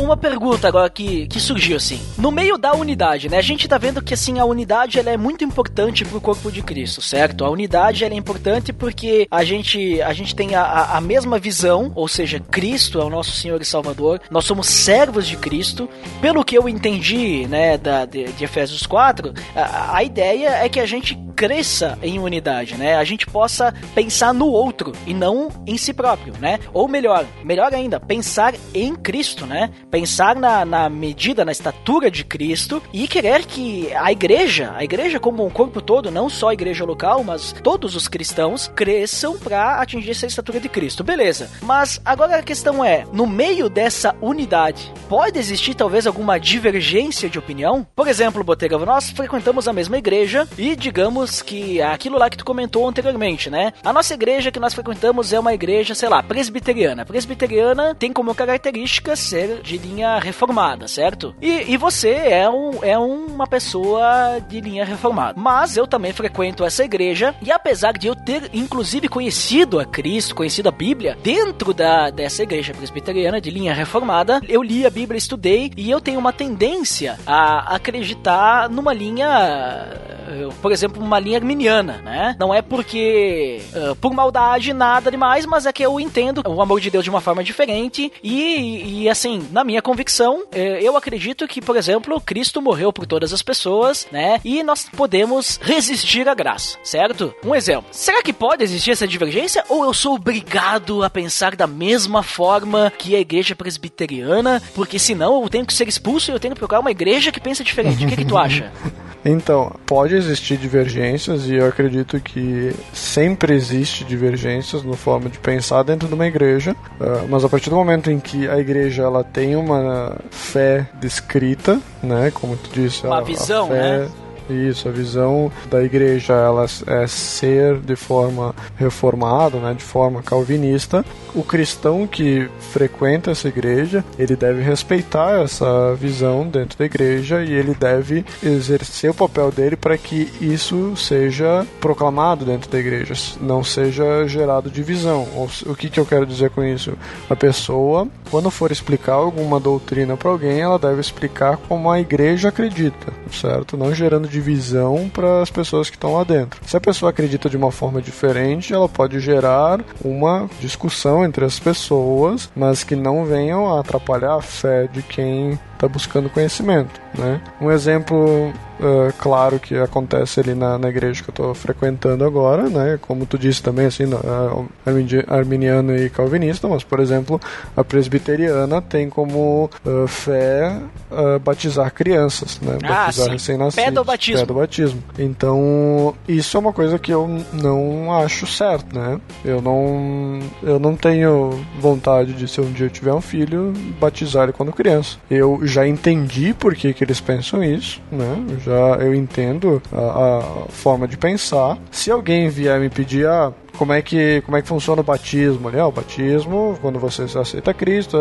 uma pergunta agora que, que surgiu assim. No meio da unidade, né? A gente tá vendo que assim a unidade ela é muito importante pro corpo de Cristo, certo? A unidade ela é importante porque a gente a gente tem a, a mesma visão, ou seja, Cristo é o nosso Senhor e Salvador. Nós somos servos de Cristo. Pelo que eu entendi, né, da de, de Efésios 4, a, a ideia é que a gente cresça em unidade, né? A gente possa pensar no outro e não em si próprio, né? Ou melhor, melhor ainda, pensar em Cristo, né? pensar na, na medida, na estatura de Cristo e querer que a igreja, a igreja como um corpo todo, não só a igreja local, mas todos os cristãos cresçam para atingir essa estatura de Cristo. Beleza. Mas agora a questão é, no meio dessa unidade, pode existir talvez alguma divergência de opinião? Por exemplo, Botega, nós frequentamos a mesma igreja e digamos que aquilo lá que tu comentou anteriormente, né? A nossa igreja que nós frequentamos é uma igreja, sei lá, presbiteriana. Presbiteriana tem como característica ser de linha reformada, certo? E, e você é, um, é uma pessoa de linha reformada. Mas eu também frequento essa igreja e apesar de eu ter inclusive conhecido a Cristo, conhecido a Bíblia, dentro da, dessa igreja presbiteriana de linha reformada, eu li a Bíblia, estudei e eu tenho uma tendência a acreditar numa linha por exemplo, uma linha arminiana, né? Não é porque uh, por maldade nada demais, mas é que eu entendo o amor de Deus de uma forma diferente e, e assim, na minha convicção, eh, eu acredito que, por exemplo, Cristo morreu por todas as pessoas, né? E nós podemos resistir à graça, certo? Um exemplo. Será que pode existir essa divergência ou eu sou obrigado a pensar da mesma forma que a igreja presbiteriana? Porque senão eu tenho que ser expulso e eu tenho que procurar uma igreja que pensa diferente. O que, que tu acha? Então, pode existir divergências e eu acredito que sempre existe divergências no forma de pensar dentro de uma igreja, uh, mas a partir do momento em que a igreja ela tem uma fé descrita, né, como tu disse, uma a, visão, a fé, né? Isso, a visão da igreja ela é ser de forma reformada, né, de forma calvinista. O cristão que frequenta essa igreja, ele deve respeitar essa visão dentro da igreja e ele deve exercer o papel dele para que isso seja proclamado dentro da igreja, não seja gerado divisão. O que, que eu quero dizer com isso? A pessoa, quando for explicar alguma doutrina para alguém, ela deve explicar como a igreja acredita, certo? Não gerando divisão divisão para as pessoas que estão lá dentro. Se a pessoa acredita de uma forma diferente, ela pode gerar uma discussão entre as pessoas, mas que não venham a atrapalhar a fé de quem está buscando conhecimento. Né? Um exemplo uh, claro que acontece ali na, na igreja que eu estou frequentando agora, né? como tu disse também, assim, uh, arminiano e calvinista, mas, por exemplo, a presbiteriana tem como uh, fé batizar crianças, né? Ah, batizar recém-nascidos. Pé do batismo. Pé do batismo. Então, isso é uma coisa que eu não acho certo, né? Eu não, eu não tenho vontade de, se um dia eu tiver um filho, batizar ele quando criança. Eu já entendi por que, que eles pensam isso, né? Já eu entendo a, a forma de pensar. Se alguém vier me pedir, ah, como é que como é que funciona o batismo, né? O batismo quando você aceita Cristo,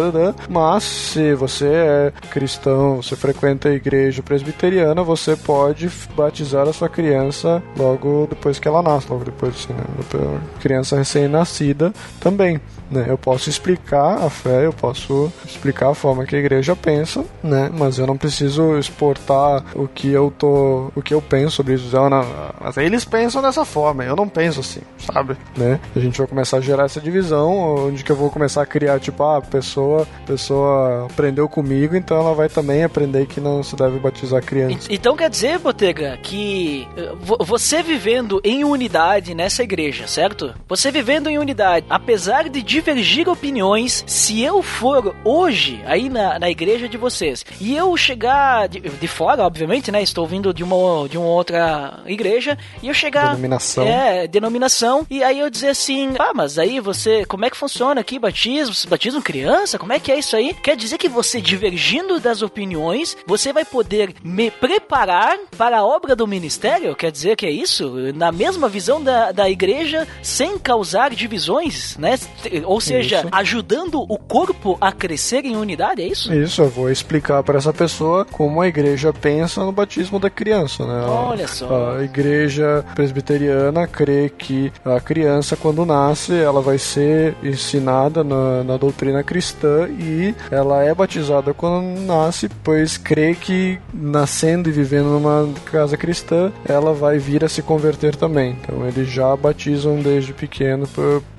mas se você é cristão, você frequenta a igreja presbiteriana, você pode batizar a sua criança logo depois que ela nasce, logo depois assim, né? criança recém-nascida também. Né? Eu posso explicar a fé, eu posso explicar a forma que a igreja pensa, né? Mas eu não preciso exportar o que eu tô, o que eu penso sobre isso. Não, mas eles pensam dessa forma, eu não penso assim, sabe? Né? A gente vai começar a gerar essa divisão, onde que eu vou começar a criar tipo, ah, a pessoa, a pessoa aprendeu comigo, então ela vai também aprender que não se deve batizar criança. Então quer dizer, Botega, que eh, você vivendo em unidade nessa igreja, certo? Você vivendo em unidade, apesar de divergir opiniões, se eu for hoje aí na, na igreja de vocês e eu chegar de, de fora, obviamente, né? Estou vindo de uma, de uma outra igreja e eu chegar. Denominação. É, denominação. E aí eu dizer assim: ah, mas aí você, como é que funciona aqui? Batismo? Vocês batizam criança? Como é que é isso aí? Quer dizer que você, divergindo das opiniões, você vai poder me preparar para a obra do ministério? Quer dizer que é isso? Na mesma visão da, da igreja, sem causar divisões, né? Ou seja, isso. ajudando o corpo a crescer em unidade, é isso? Isso, eu vou explicar para essa pessoa como a igreja pensa no batismo da criança, né? Olha só. A igreja presbiteriana crê que a criança, quando nasce, ela vai ser ensinada na, na doutrina cristã e ela é batizada quando nasce, pois crê que nascendo e vivendo numa casa cristã, ela vai vir a se converter também. Então eles já batizam desde pequeno,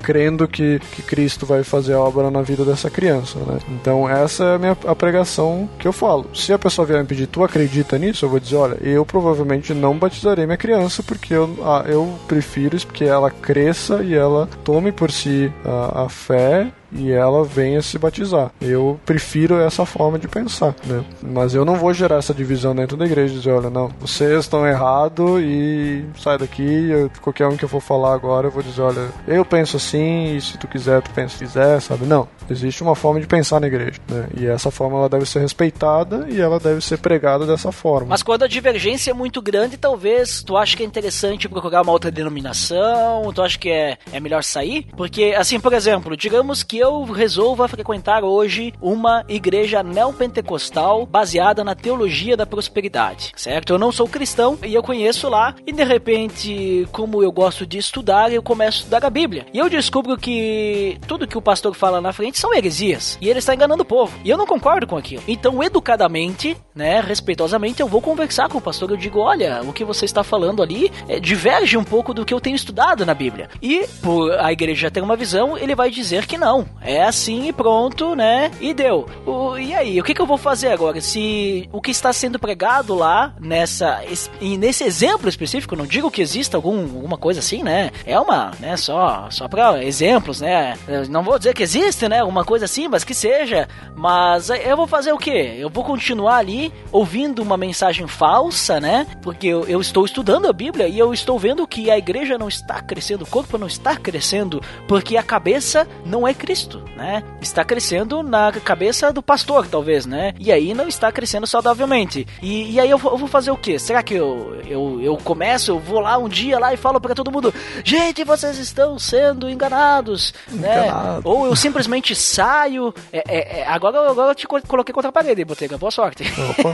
crendo que, que Cristo vai fazer a obra na vida dessa criança, né? Então essa é a minha a pregação que eu falo. Se a pessoa vier me pedir, tu acredita nisso? Eu vou dizer, olha, eu provavelmente não batizarei minha criança porque eu, ah, eu prefiro que ela cresça e ela tome por si a, a fé e ela venha se batizar. Eu prefiro essa forma de pensar, né? Mas eu não vou gerar essa divisão dentro da igreja, dizer, olha, não, vocês estão errados e sai daqui, eu, qualquer um que eu for falar agora, eu vou dizer, olha, eu penso assim, e se tu quiser, tu pensa se quiser, sabe? Não, existe uma forma de pensar na igreja, né? E essa forma ela deve ser respeitada e ela deve ser pregada dessa forma. Mas quando a divergência é muito grande, talvez tu acha que é interessante procurar uma outra denominação, tu acha que é, é melhor sair? Porque, assim, por exemplo, digamos que eu resolva frequentar hoje uma igreja neopentecostal baseada na teologia da prosperidade, certo? Eu não sou cristão e eu conheço lá, e de repente, como eu gosto de estudar, eu começo a estudar a Bíblia. E eu descubro que tudo que o pastor fala na frente são heresias. E ele está enganando o povo. E eu não concordo com aquilo. Então, educadamente, né, respeitosamente, eu vou conversar com o pastor. Eu digo: olha, o que você está falando ali é, diverge um pouco do que eu tenho estudado na Bíblia. E por a igreja ter uma visão, ele vai dizer que não. É assim e pronto, né? E deu. O, e aí, o que, que eu vou fazer agora? Se o que está sendo pregado lá nessa e nesse exemplo específico, não digo que exista algum, alguma coisa assim, né? É uma, né? Só só para exemplos, né? Eu não vou dizer que existe, né? Alguma coisa assim, mas que seja. Mas eu vou fazer o quê? Eu vou continuar ali ouvindo uma mensagem falsa, né? Porque eu, eu estou estudando a Bíblia e eu estou vendo que a igreja não está crescendo, o corpo não está crescendo, porque a cabeça não é Cristo, né? Está crescendo na cabeça do pastor, talvez, né? E aí não está crescendo saudavelmente. E, e aí eu vou, eu vou fazer o quê? Será que eu, eu, eu começo, eu vou lá um dia lá e falo para todo mundo: gente, vocês estão sendo enganados, né? Enganado. Ou eu simplesmente saio. É, é, é, agora, agora eu te co- coloquei contra a parede, Botega. Boa sorte. Opa.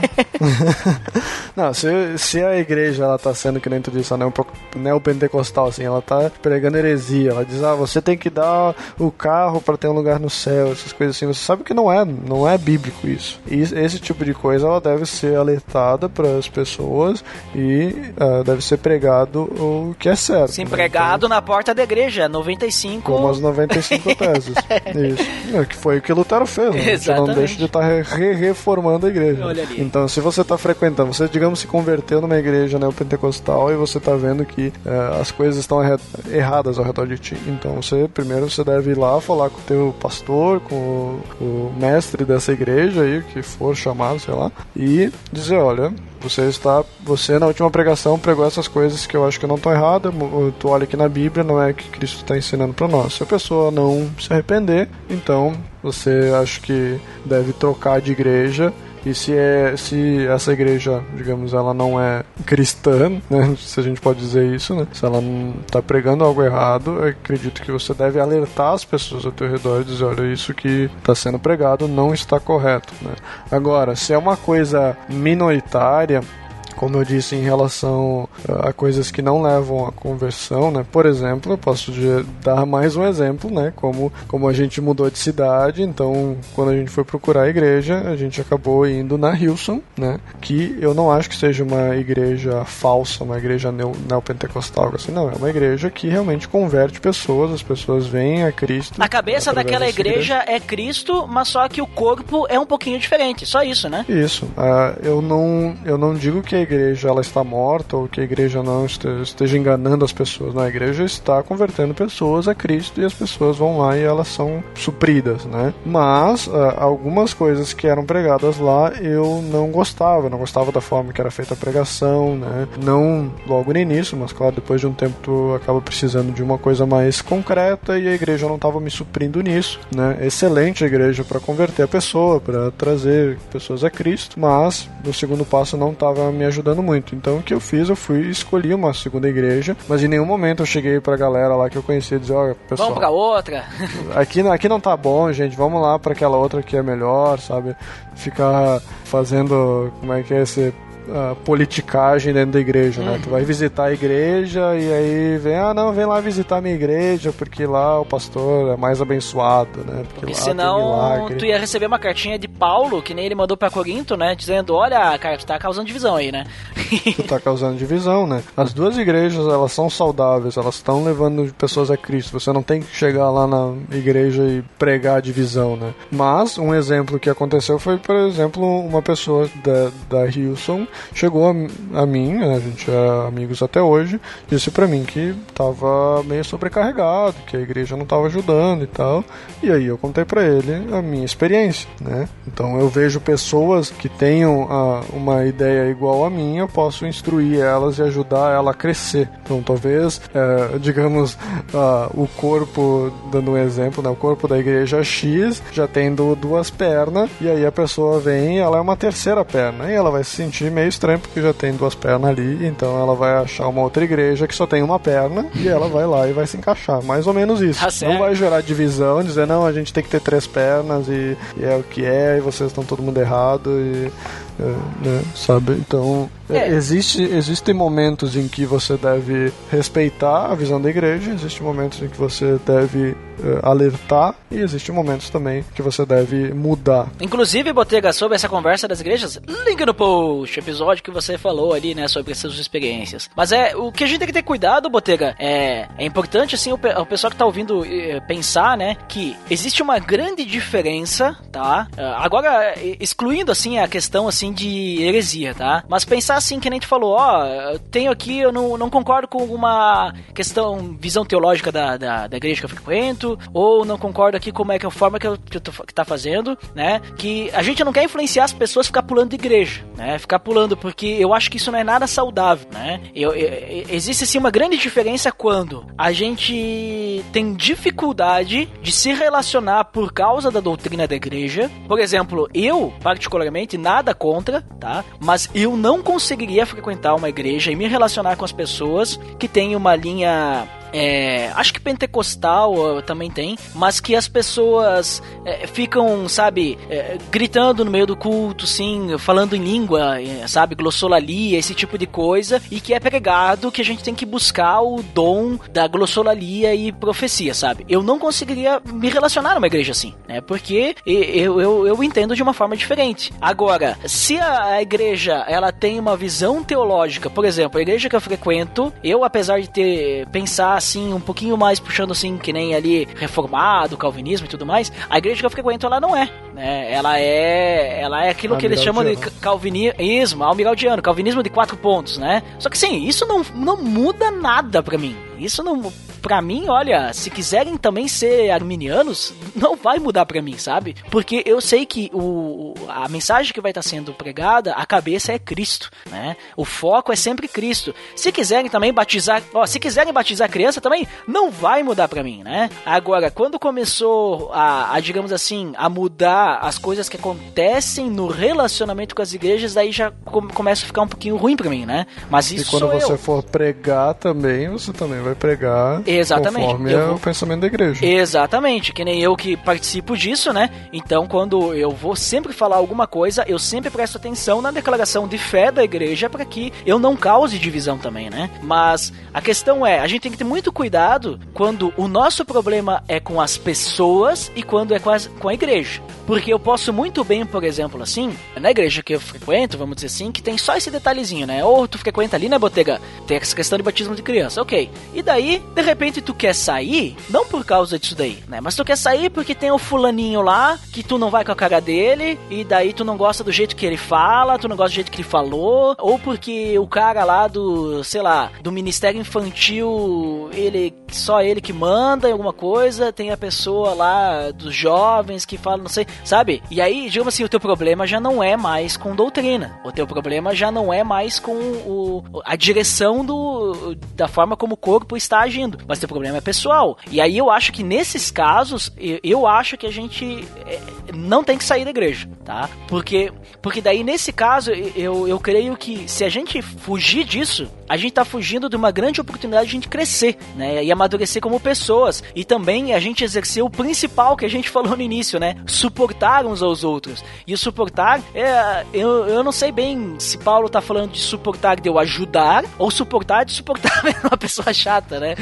não, se, se a igreja ela tá sendo que nem tu disse, a neope- neopentecostal, assim, ela tá pregando heresia, ela diz, ah, você tem que dar o carro para ter um lugar no céu, essas coisas assim, você sabe que não é, não é bíblico isso. E esse tipo de coisa ela deve ser alertada para as pessoas e ah, deve ser pregado o que é certo. Sim, né? pregado na porta da igreja, 95. Como as 95 teses. Isso. É, que foi o que Lutero fez. Né? Gente não deixa de estar re reformando a igreja. Então, se você está frequentando, você, digamos, se converteu numa igreja neopentecostal e você está vendo que eh, as coisas estão erra- erradas ao redor de ti. Então, você primeiro você deve ir lá falar com teu pastor, com o, o mestre dessa igreja aí, que for chamado, sei lá, e dizer, olha, você está, você na última pregação pregou essas coisas que eu acho que não estão erradas. Tu olha aqui na Bíblia, não é o que Cristo está ensinando para nós. Se a pessoa não se arrepender, então você acha que deve trocar de igreja. E se, é, se essa igreja, digamos, ela não é cristã, né, se a gente pode dizer isso, né, se ela está pregando algo errado, acredito que você deve alertar as pessoas ao teu redor e dizer, olha, isso que está sendo pregado não está correto. Né. Agora, se é uma coisa minoritária, como eu disse, em relação a coisas que não levam à conversão, né? Por exemplo, eu posso dar mais um exemplo, né? Como, como a gente mudou de cidade, então quando a gente foi procurar a igreja, a gente acabou indo na Hilson, né? Que eu não acho que seja uma igreja falsa, uma igreja neo, neopentecostal, assim, não. É uma igreja que realmente converte pessoas, as pessoas vêm a Cristo. A cabeça daquela dessa igreja é Cristo, mas só que o corpo é um pouquinho diferente. Só isso, né? Isso. Ah, eu, não, eu não digo que a igreja ela está morta ou que a igreja não este- esteja enganando as pessoas. Não, a igreja está convertendo pessoas a Cristo e as pessoas vão lá e elas são supridas, né? Mas ah, algumas coisas que eram pregadas lá eu não gostava. Não gostava da forma que era feita a pregação, né? Não logo no início, mas claro, depois de um tempo tu acaba precisando de uma coisa mais concreta e a igreja não estava me suprindo nisso, né? Excelente a igreja para converter a pessoa, para trazer pessoas a Cristo, mas no segundo passo não estava me ajudando muito. Então o que eu fiz, eu fui escolhi uma segunda igreja, mas em nenhum momento eu cheguei pra galera lá que eu conhecia e dizer, olha, pessoal, Vamos pra outra. aqui, não- aqui não tá bom, gente, vamos lá pra aquela outra que é melhor, sabe? Ficar fazendo, como é que é esse a politicagem dentro da igreja, né? Tu vai visitar a igreja e aí vem, ah, não, vem lá visitar a minha igreja porque lá o pastor é mais abençoado, né? Porque, Porque lá senão tu ia receber uma cartinha de Paulo, que nem ele mandou pra Corinto, né? Dizendo, olha, cara, tu tá causando divisão aí, né? tu tá causando divisão, né? As duas igrejas, elas são saudáveis, elas estão levando pessoas a Cristo. Você não tem que chegar lá na igreja e pregar a divisão, né? Mas um exemplo que aconteceu foi, por exemplo, uma pessoa da, da Hilson chegou a, a mim, a gente é amigos até hoje, disse para mim que tava meio sobrecarregado, que a igreja não tava ajudando e tal. E aí eu contei para ele a minha experiência, né? Então eu vejo pessoas que tenham a, uma ideia igual a minha, eu posso instruir elas e ajudar ela a crescer. Então talvez, é, digamos, uh, o corpo, dando um exemplo, né, o corpo da igreja X já tendo duas pernas, e aí a pessoa vem ela é uma terceira perna, e ela vai se sentir meio estranho porque já tem duas pernas ali, então ela vai achar uma outra igreja que só tem uma perna, e ela vai lá e vai se encaixar. Mais ou menos isso. Tá não vai gerar divisão, dizer, não, a gente tem que ter três pernas e, e é o que é, e vocês estão todo mundo errado, e né, sabe? Então, é. existe, existem momentos em que você deve respeitar a visão da igreja, existem momentos em que você deve uh, alertar e existem momentos também que você deve mudar. Inclusive, Botega, sobre essa conversa das igrejas, link no post, episódio que você falou ali, né, sobre essas experiências. Mas é, o que a gente tem que ter cuidado, Botega, é, é importante, assim, o, o pessoal que tá ouvindo é, pensar, né, que existe uma grande diferença, tá? Uh, agora, excluindo, assim, a questão, assim, de heresia, tá? Mas pensar assim, que nem tu falou, ó, eu tenho aqui, eu não, não concordo com uma questão, visão teológica da, da, da igreja que eu frequento, ou não concordo aqui como é que é a forma que eu, que eu tô, que tá fazendo, né? Que a gente não quer influenciar as pessoas a ficar pulando de igreja, né? Ficar pulando, porque eu acho que isso não é nada saudável, né? Eu, eu, existe sim uma grande diferença quando a gente tem dificuldade de se relacionar por causa da doutrina da igreja. Por exemplo, eu, particularmente, nada contra, tá? Mas eu não conseguiria frequentar uma igreja e me relacionar com as pessoas que têm uma linha é, acho que pentecostal também tem, mas que as pessoas é, ficam, sabe, é, gritando no meio do culto, sim, falando em língua, é, sabe, glossolalia, esse tipo de coisa, e que é pregado que a gente tem que buscar o dom da glossolalia e profecia, sabe? Eu não conseguiria me relacionar numa igreja assim, né? Porque eu, eu, eu entendo de uma forma diferente. Agora, se a igreja ela tem uma visão teológica, por exemplo, a igreja que eu frequento, eu apesar de ter pensar assim, um pouquinho mais puxando assim, que nem ali reformado, calvinismo e tudo mais, a igreja que eu frequento ela não é. Né? Ela é ela é aquilo que eles chamam de calvinismo, almiraldiano, calvinismo de quatro pontos, né? Só que sim, isso não, não muda nada para mim. Isso não para mim, olha, se quiserem também ser arminianos, não vai mudar para mim, sabe? Porque eu sei que o, a mensagem que vai estar tá sendo pregada, a cabeça é Cristo, né? O foco é sempre Cristo. Se quiserem também batizar, ó, se quiserem batizar criança também, não vai mudar para mim, né? Agora, quando começou a, a, digamos assim, a mudar as coisas que acontecem no relacionamento com as igrejas, aí já começa a ficar um pouquinho ruim para mim, né? Mas isso E quando você eu. for pregar também, você também vai pregar Exatamente. Conforme é o pensamento da igreja. Exatamente, que nem eu que participo disso, né? Então, quando eu vou sempre falar alguma coisa, eu sempre presto atenção na declaração de fé da igreja para que eu não cause divisão também, né? Mas a questão é, a gente tem que ter muito cuidado quando o nosso problema é com as pessoas e quando é com, as, com a igreja. Porque eu posso muito bem, por exemplo, assim, na igreja que eu frequento, vamos dizer assim, que tem só esse detalhezinho, né? Ou tu frequenta ali na botega, tem essa questão de batismo de criança, ok. E daí, de repente, tu quer sair, não por causa disso daí, né? Mas tu quer sair porque tem o fulaninho lá, que tu não vai com a cara dele, e daí tu não gosta do jeito que ele fala, tu não gosta do jeito que ele falou, ou porque o cara lá do, sei lá, do Ministério Infantil, ele, só ele que manda em alguma coisa, tem a pessoa lá dos jovens que fala, não sei, sabe? E aí, digamos assim, o teu problema já não é mais com doutrina. O teu problema já não é mais com o, a direção do, da forma como o corpo está agindo. Mas teu problema é pessoal. E aí eu acho que nesses casos, eu, eu acho que a gente é, não tem que sair da igreja, tá? Porque, porque daí nesse caso, eu, eu creio que se a gente fugir disso, a gente tá fugindo de uma grande oportunidade de a gente crescer, né? E amadurecer como pessoas. E também a gente exercer o principal que a gente falou no início, né? Suportar uns aos outros. E o suportar, é, eu, eu não sei bem se Paulo tá falando de suportar de eu ajudar ou suportar de suportar uma pessoa chata, né?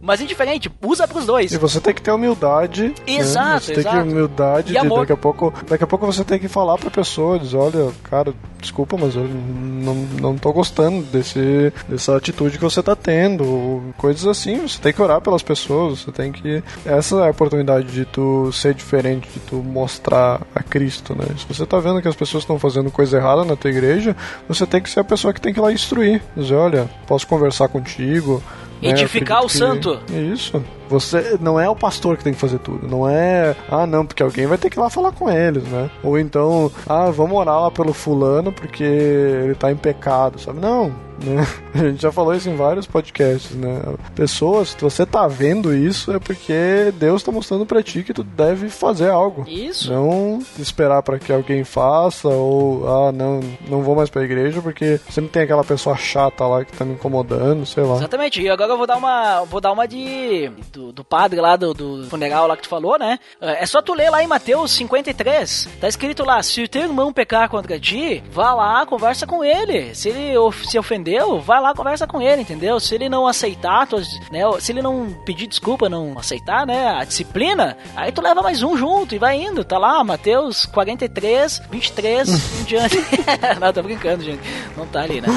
Mas indiferente, usa pros dois. E você tem que ter humildade. Exato, né? Você tem que ter exato. humildade E de amor. daqui a pouco. Daqui a pouco você tem que falar pra pessoa, dizer, olha, cara, desculpa, mas eu não, não tô gostando desse, dessa atitude que você tá tendo. Coisas assim, você tem que orar pelas pessoas, você tem que. Essa é a oportunidade de tu ser diferente, de tu mostrar a Cristo, né? Se você tá vendo que as pessoas estão fazendo coisa errada na tua igreja, você tem que ser a pessoa que tem que ir lá instruir. Dizer, olha, posso conversar contigo. né? Edificar o santo. que- Isso. Você não é o pastor que tem que fazer tudo. Não é, ah, não, porque alguém vai ter que ir lá falar com eles, né? Ou então, ah, vamos orar lá pelo fulano porque ele tá em pecado, sabe? Não, né? A gente já falou isso em vários podcasts, né? Pessoas, se você tá vendo isso é porque Deus tá mostrando pra ti que tu deve fazer algo. Isso. Não esperar pra que alguém faça ou ah, não, não vou mais pra igreja porque sempre tem aquela pessoa chata lá que tá me incomodando, sei lá. Exatamente. E agora eu vou dar uma, vou dar uma de do, do padre lá do, do funeral lá que tu falou, né? É só tu ler lá em Mateus 53. Tá escrito lá: se o teu irmão pecar contra ti, vá lá, conversa com ele. Se ele se ofendeu, vai lá, conversa com ele, entendeu? Se ele não aceitar, tuas, né? Se ele não pedir desculpa, não aceitar, né? A disciplina, aí tu leva mais um junto e vai indo. Tá lá, Mateus 43, 23 em diante. não, tô brincando, gente. Não tá ali, né?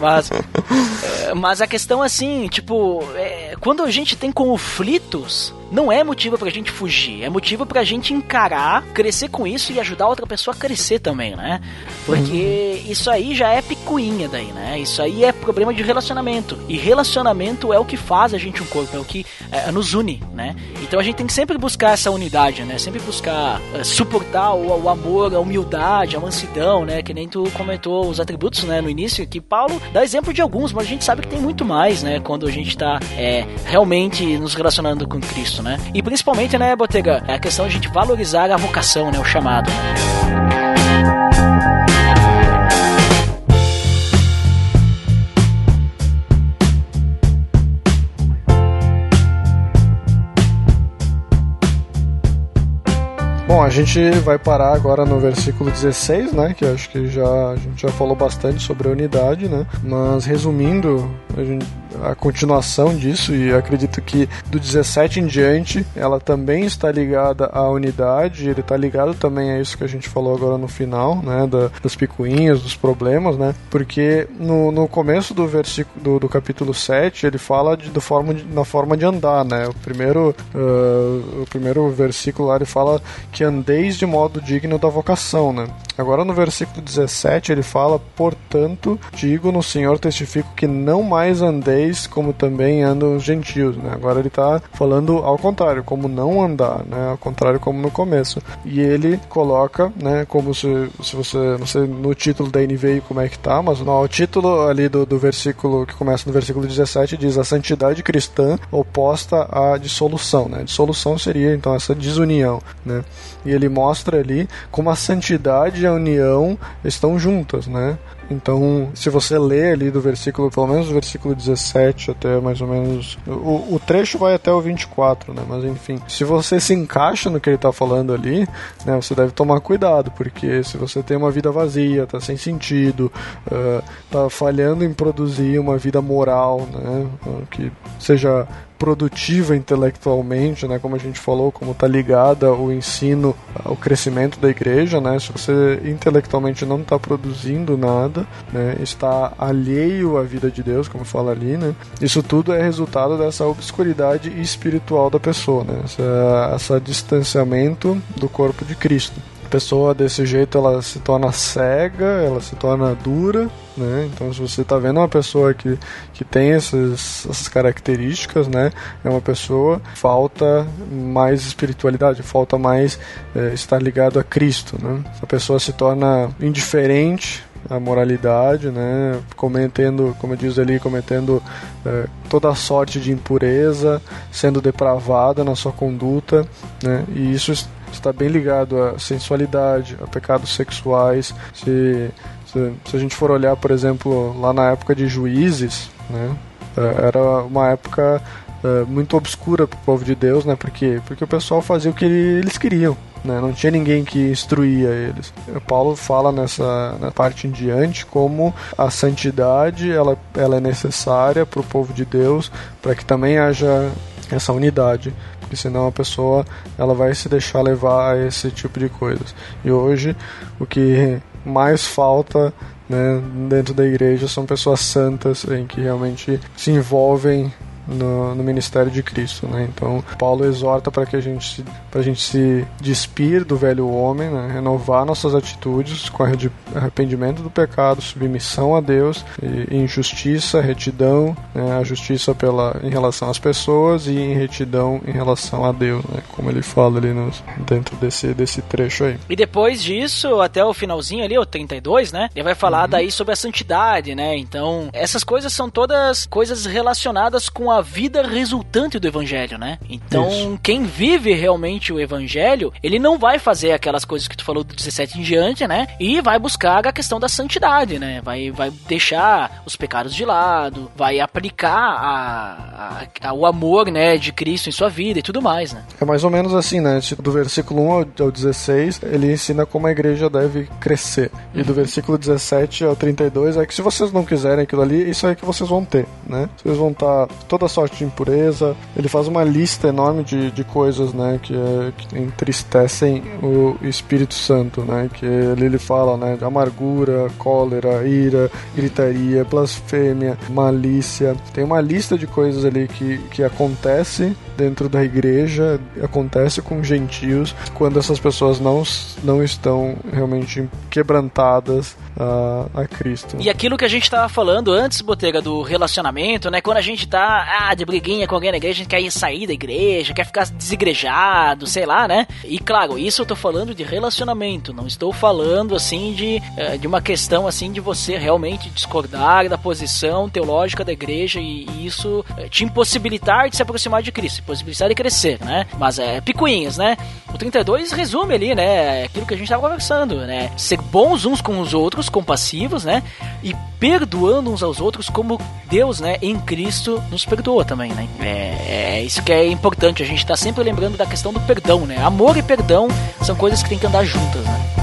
Mas, é, mas a questão assim, tipo, é, quando a gente tem conflitos, não é motivo pra gente fugir, é motivo pra gente encarar, crescer com isso e ajudar outra pessoa a crescer também, né? Porque isso aí já é picuinha daí, né? Isso aí é problema de relacionamento. E relacionamento é o que faz a gente um corpo, é o que é, nos une, né? Então a gente tem que sempre buscar essa unidade, né? Sempre buscar é, suportar o, o amor, a humildade, a mansidão, né? Que nem tu comentou os atributos, né? No início, que Paulo dá exemplo de alguns, mas a gente sabe que tem muito mais, né? Quando a gente tá é, realmente nos relacionando com Cristo, né? E principalmente, né, Botega, é a questão de a gente valorizar a vocação, né? O chamado. né? Bom, a gente vai parar agora no versículo 16, né? Que acho que já, a gente já falou bastante sobre a unidade, né? Mas resumindo, a, gente- a continuação disso, e acredito que do 17 em diante, ela também está ligada à unidade, ele está ligado também a isso que a gente falou agora no final, né? Da, das picuinhas, dos problemas, né? Porque no, no começo do versículo do, do capítulo 7, ele fala de, do forma de, na forma de andar, né? O primeiro, ah, o primeiro versículo lá ele fala que andeis de modo digno da vocação, né? Agora no versículo 17 ele fala, portanto, digo no Senhor testifico que não mais andeis como também andam os gentios, né? Agora ele está falando ao contrário, como não andar, né? Ao contrário como no começo. E ele coloca, né, como se, se você, não sei no título da NVI como é que tá, mas no, o título ali do, do versículo que começa no versículo 17 diz a santidade cristã oposta à dissolução, né? Dissolução seria então essa desunião, né? E ele mostra ali como a santidade e a união estão juntas, né? Então, se você lê ali do versículo, pelo menos do versículo 17 até mais ou menos. O, o trecho vai até o 24, né? Mas enfim, se você se encaixa no que ele tá falando ali, né? Você deve tomar cuidado, porque se você tem uma vida vazia, tá sem sentido, ah, tá falhando em produzir uma vida moral, né? Que seja produtiva intelectualmente, né, como a gente falou, como está ligada o ensino ao crescimento da igreja, né, se você intelectualmente não está produzindo nada, né, está alheio à vida de Deus, como fala ali, né, isso tudo é resultado dessa obscuridade espiritual da pessoa, né, essa distanciamento do corpo de Cristo. Pessoa desse jeito ela se torna cega, ela se torna dura, né? Então se você está vendo uma pessoa que, que tem essas características, né? É uma pessoa falta mais espiritualidade, falta mais eh, estar ligado a Cristo, né? A pessoa se torna indiferente à moralidade, né? Cometendo, como diz ali, cometendo eh, toda sorte de impureza, sendo depravada na sua conduta, né? E isso está bem ligado à sensualidade, a pecados sexuais. Se, se, se a gente for olhar, por exemplo, lá na época de juízes, né, eh, era uma época eh, muito obscura para o povo de Deus, né? Porque porque o pessoal fazia o que ele- eles queriam, né? Não tinha ninguém que instruía eles. Paulo fala nessa na parte em diante como a santidade ela, ela é necessária para o povo de Deus para que também haja essa unidade porque senão a pessoa ela vai se deixar levar a esse tipo de coisas. E hoje o que mais falta né, dentro da igreja são pessoas santas em que realmente se envolvem no, no, ministério de Cristo, né? Então Paulo exorta para que a gente para a gente se despir do velho homem, né? renovar nossas atitudes com arrependimento do pecado, submissão a Deus, e, em justiça, retidão, né? a justiça pela em relação às pessoas e em retidão em relação a Deus, né? Como ele fala ali no, dentro desse desse trecho aí. E depois disso, até o finalzinho ali, o 32, né? Ele vai falar uhum. daí sobre a santidade, né? Então, essas coisas são todas coisas relacionadas com a vida resultante do evangelho, né? Então, Isso. quem vive realmente o evangelho, ele não vai fazer aquelas coisas que tu falou do 17 em diante, né? E vai buscar a questão da santidade, né? Vai, vai deixar os pecados de lado, vai aplicar a, a, a, o amor, né, de Cristo em sua vida e tudo mais, né? É mais ou menos assim, né? Do versículo 1 ao 16, ele ensina como a igreja deve crescer. E do versículo 17 ao 32 é que se vocês não quiserem aquilo ali, isso é que vocês vão ter, né? Vocês vão estar toda sorte de impureza. Ele faz uma lista enorme de, de coisas, né, que, é, que entristecem o Espírito Santo, né, que ele, ele fala, né, amargura, cólera, ira, gritaria, blasfêmia, malícia. Tem uma lista de coisas ali que, que acontece dentro da igreja, acontece com gentios quando essas pessoas não, não estão realmente quebrantadas a, a Cristo. E aquilo que a gente estava falando antes, Botega, do relacionamento, né? Quando a gente tá ah, de briguinha com alguém na igreja, a gente quer ir sair da igreja, quer ficar desigrejado, sei lá, né? E claro, isso eu tô falando de relacionamento, não estou falando assim de, eh, de uma questão assim de você realmente discordar da posição teológica da igreja e, isso eh, te impossibilitar de se aproximar de Cristo, possibilitar de crescer, né? Mas é picuinhas, né? O 32 resume ali, né? Aquilo que a gente tava conversando, né? Ser bons uns com os outros, compassivos, né? E perdoando uns aos outros como Deus, né, em Cristo nos perdoa também, né? É, é isso que é importante, a gente tá sempre lembrando da questão do perdão, né? Amor e perdão são coisas que tem que andar juntas, né?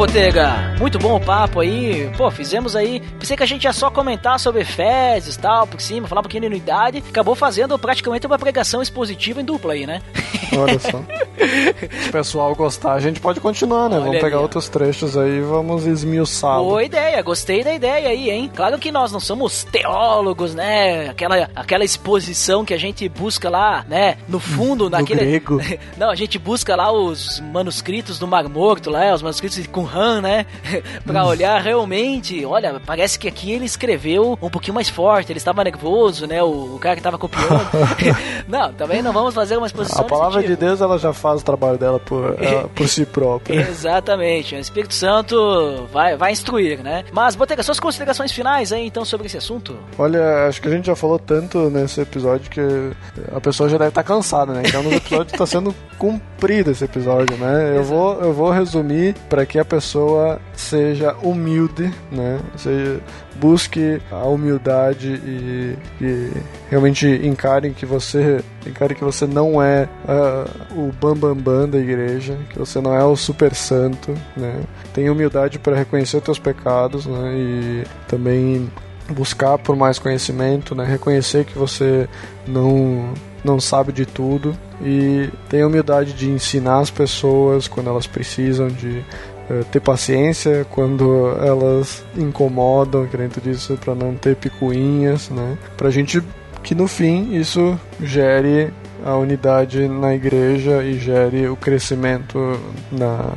Botega. Muito bom o papo aí. Pô, fizemos aí. Pensei que a gente ia só comentar sobre fezes e tal, por cima, falar um pouquinho de unidade. Acabou fazendo praticamente uma pregação expositiva em dupla aí, né? Olha só. Se o pessoal gostar, a gente pode continuar, né? Olha vamos pegar ali, outros trechos aí e vamos esmiuçá-lo. Boa ideia, gostei da ideia aí, hein? Claro que nós não somos teólogos, né? Aquela, aquela exposição que a gente busca lá, né? No fundo, no naquele. Grego. Não, a gente busca lá os manuscritos do Mar Morto, lá, os manuscritos com Han, né? pra olhar realmente, olha, parece que aqui ele escreveu um pouquinho mais forte, ele estava nervoso, né? O, o cara que estava copiando. não, também não vamos fazer uma exposição A palavra de Deus, ela já faz o trabalho dela por, ela, por si própria. Exatamente. O Espírito Santo vai, vai instruir, né? Mas, Botega, suas considerações finais aí, então, sobre esse assunto? Olha, acho que a gente já falou tanto nesse episódio que a pessoa já deve estar cansada, né? Então, no episódio está sendo cumprido esse episódio, né? Eu vou, eu vou resumir para que a pessoa seja humilde, né? Seja, busque a humildade e, e, realmente encare que você encare que você não é uh, o bambambam bam, bam da igreja, que você não é o super santo, né? Tenha humildade para reconhecer os teus pecados, né? E também buscar por mais conhecimento, né? Reconhecer que você não não sabe de tudo e tenha humildade de ensinar as pessoas quando elas precisam de ter paciência quando elas incomodam, querendo disso, para não ter picuinhas, né? Pra gente que no fim isso gere a unidade na igreja e gere o crescimento na,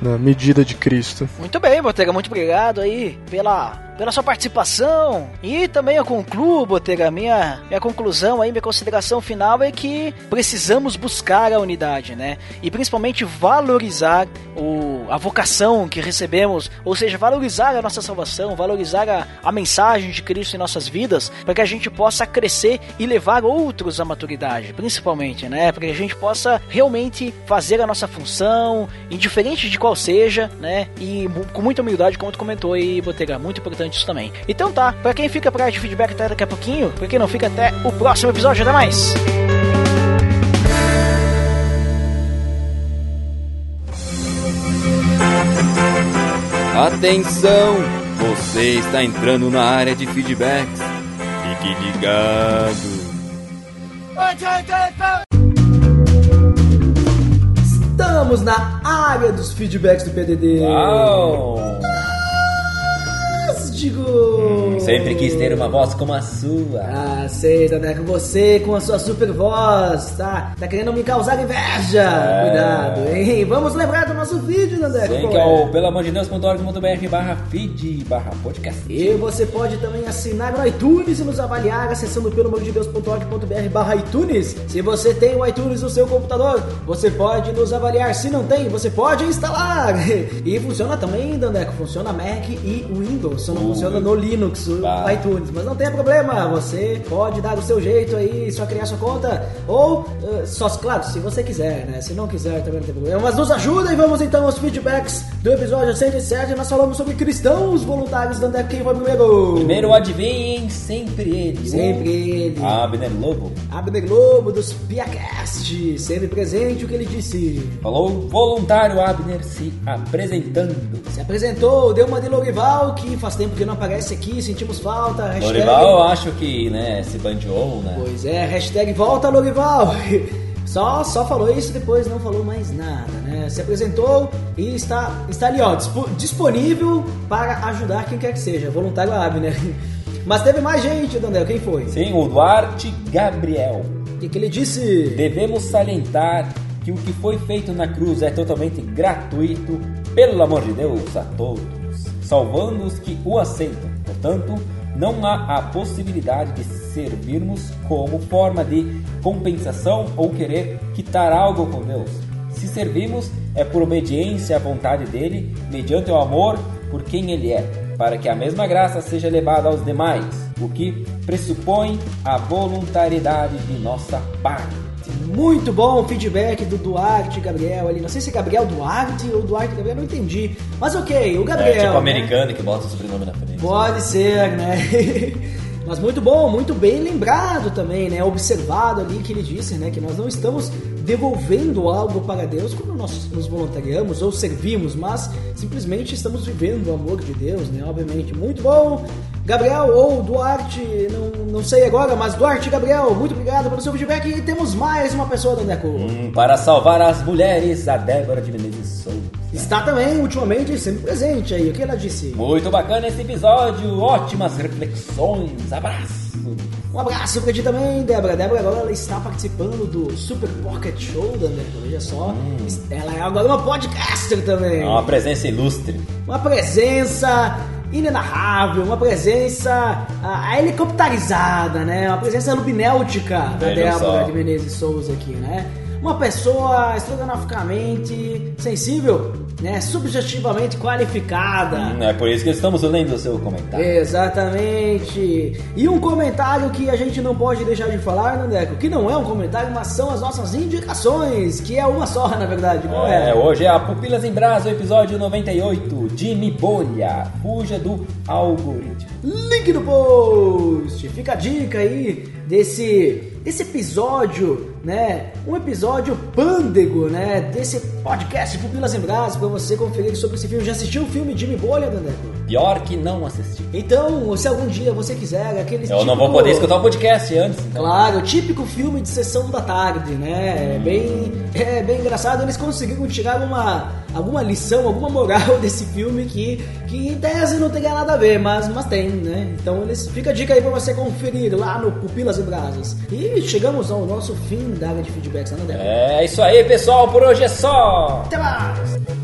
na medida de Cristo. Muito bem, Botega, muito obrigado aí pela pela sua participação. E também eu concluo, Botega, minha, minha conclusão aí, minha consideração final é que precisamos buscar a unidade, né? E principalmente valorizar o, a vocação que recebemos, ou seja, valorizar a nossa salvação, valorizar a, a mensagem de Cristo em nossas vidas, para que a gente possa crescer e levar outros à maturidade, principalmente, né? Para que a gente possa realmente fazer a nossa função, indiferente de qual seja, né? E com muita humildade, como tu comentou aí, Botega, muito importante isso também. Então tá, para quem fica pra área de feedback até daqui a pouquinho, pra quem não fica até o próximo episódio, até mais! Atenção! Você está entrando na área de feedbacks. Fique ligado. Estamos na área dos feedbacks do PDD. Uau! Digo. Sempre quis ter uma voz como a sua. Ah, sei, Daneco, você com a sua super voz, tá? Tá querendo me causar inveja. É. Cuidado, hein? Vamos lembrar do nosso vídeo, Daneco. Sim, que é o pelamordedeus.org.br barra feed barra podcast. E você pode também assinar no iTunes e nos avaliar acessando peloamordedeus.org.br barra iTunes. Se você tem o iTunes no seu computador, você pode nos avaliar. Se não tem, você pode instalar. E funciona também, Dandeco, funciona Mac e Windows. Só não funciona no Linux, bah. iTunes. Mas não tem problema, você pode dar o seu jeito aí, só criar sua conta. Ou, eh, só, claro, se você quiser, né? Se não quiser, também não tem problema. Mas nos ajuda e vamos então aos feedbacks do episódio 107. Nós falamos sobre cristãos voluntários. Dandeco, quem foi primeiro? Primeiro adivinhem, sempre ele. Sempre ele. Abner Lobo. Abner Globo dos Piacast, sempre presente o que ele disse. Falou voluntário Abner se apresentando. Se apresentou, deu uma de Lorival, que faz tempo que não aparece aqui, sentimos falta. Hashtag... Lorival, eu acho que, né, se bandeou, né? Pois é, hashtag volta Lorival. Só, só falou isso depois não falou mais nada, né? Se apresentou e está, está ali, ó, dispo- disponível para ajudar quem quer que seja, voluntário Abner. Mas teve mais gente, Daniel, quem foi? Sim, o Duarte Gabriel. O que, que ele disse? Devemos salientar que o que foi feito na cruz é totalmente gratuito, pelo amor de Deus, a todos, salvando os que o aceitam. Portanto, não há a possibilidade de servirmos como forma de compensação ou querer quitar algo com Deus. Se servimos, é por obediência à vontade dele, mediante o amor por quem ele é, para que a mesma graça seja levada aos demais, o que pressupõe a voluntariedade de nossa parte. Muito bom o feedback do Duarte Gabriel ali. Não sei se é Gabriel Duarte ou Duarte Gabriel, não entendi. Mas ok, o Gabriel. É tipo né? americano que bota o sobrenome na frente. Pode ser, né? Mas muito bom, muito bem lembrado também, né? Observado ali que ele disse, né? Que nós não estamos devolvendo algo para Deus quando nós nos voluntariamos ou servimos, mas simplesmente estamos vivendo o amor de Deus, né? Obviamente. Muito bom. Gabriel ou Duarte, não, não sei agora, mas Duarte Gabriel, muito obrigado pelo seu feedback. E temos mais uma pessoa, Daneco. Hum, para salvar as mulheres, a Débora de Menezes Souza. Está também, ultimamente, sempre presente aí. O que ela disse? Muito bacana esse episódio, ótimas reflexões, abraço. Um abraço pra ti também, Débora. Débora agora ela está participando do Super Pocket Show da Débora. Veja só. Ela é agora uma podcaster também. É uma presença ilustre. Uma presença inenarrável, uma presença ah, helicopterizada, né? Uma presença lubinéutica da Débora de Menezes Souza aqui, né? Uma pessoa estrogonoficamente sensível, né? Subjetivamente qualificada. Hum, É por isso que estamos lendo o seu comentário. Exatamente. E um comentário que a gente não pode deixar de falar, Nandeco, que não é um comentário, mas são as nossas indicações, que é uma só, na verdade. Qual é? É, hoje é a Pupilas em Brasa, episódio 98, Jimmy Bolha, fuja do algoritmo. Link no post. Fica a dica aí desse desse episódio, né? Um episódio pândego, né? Desse podcast Pupilas em Brasa para você conferir sobre esse filme. Já assistiu o filme Jimmy Bolha, Nandeco? Pior que não assisti. Então, se algum dia você quiser, aquele Eu não vou poder escutar o podcast antes. então. Claro, o típico filme de sessão da tarde, né? É bem, é bem engraçado. Eles conseguiram tirar uma, alguma lição, alguma moral desse filme que, que em tese não teria nada a ver, mas, mas tem, né? Então eles fica a dica aí pra você conferir lá no Pupilas e Brasas. E chegamos ao nosso fim da área de feedbacks, né, Débora? É isso aí, pessoal, por hoje é só. Até mais!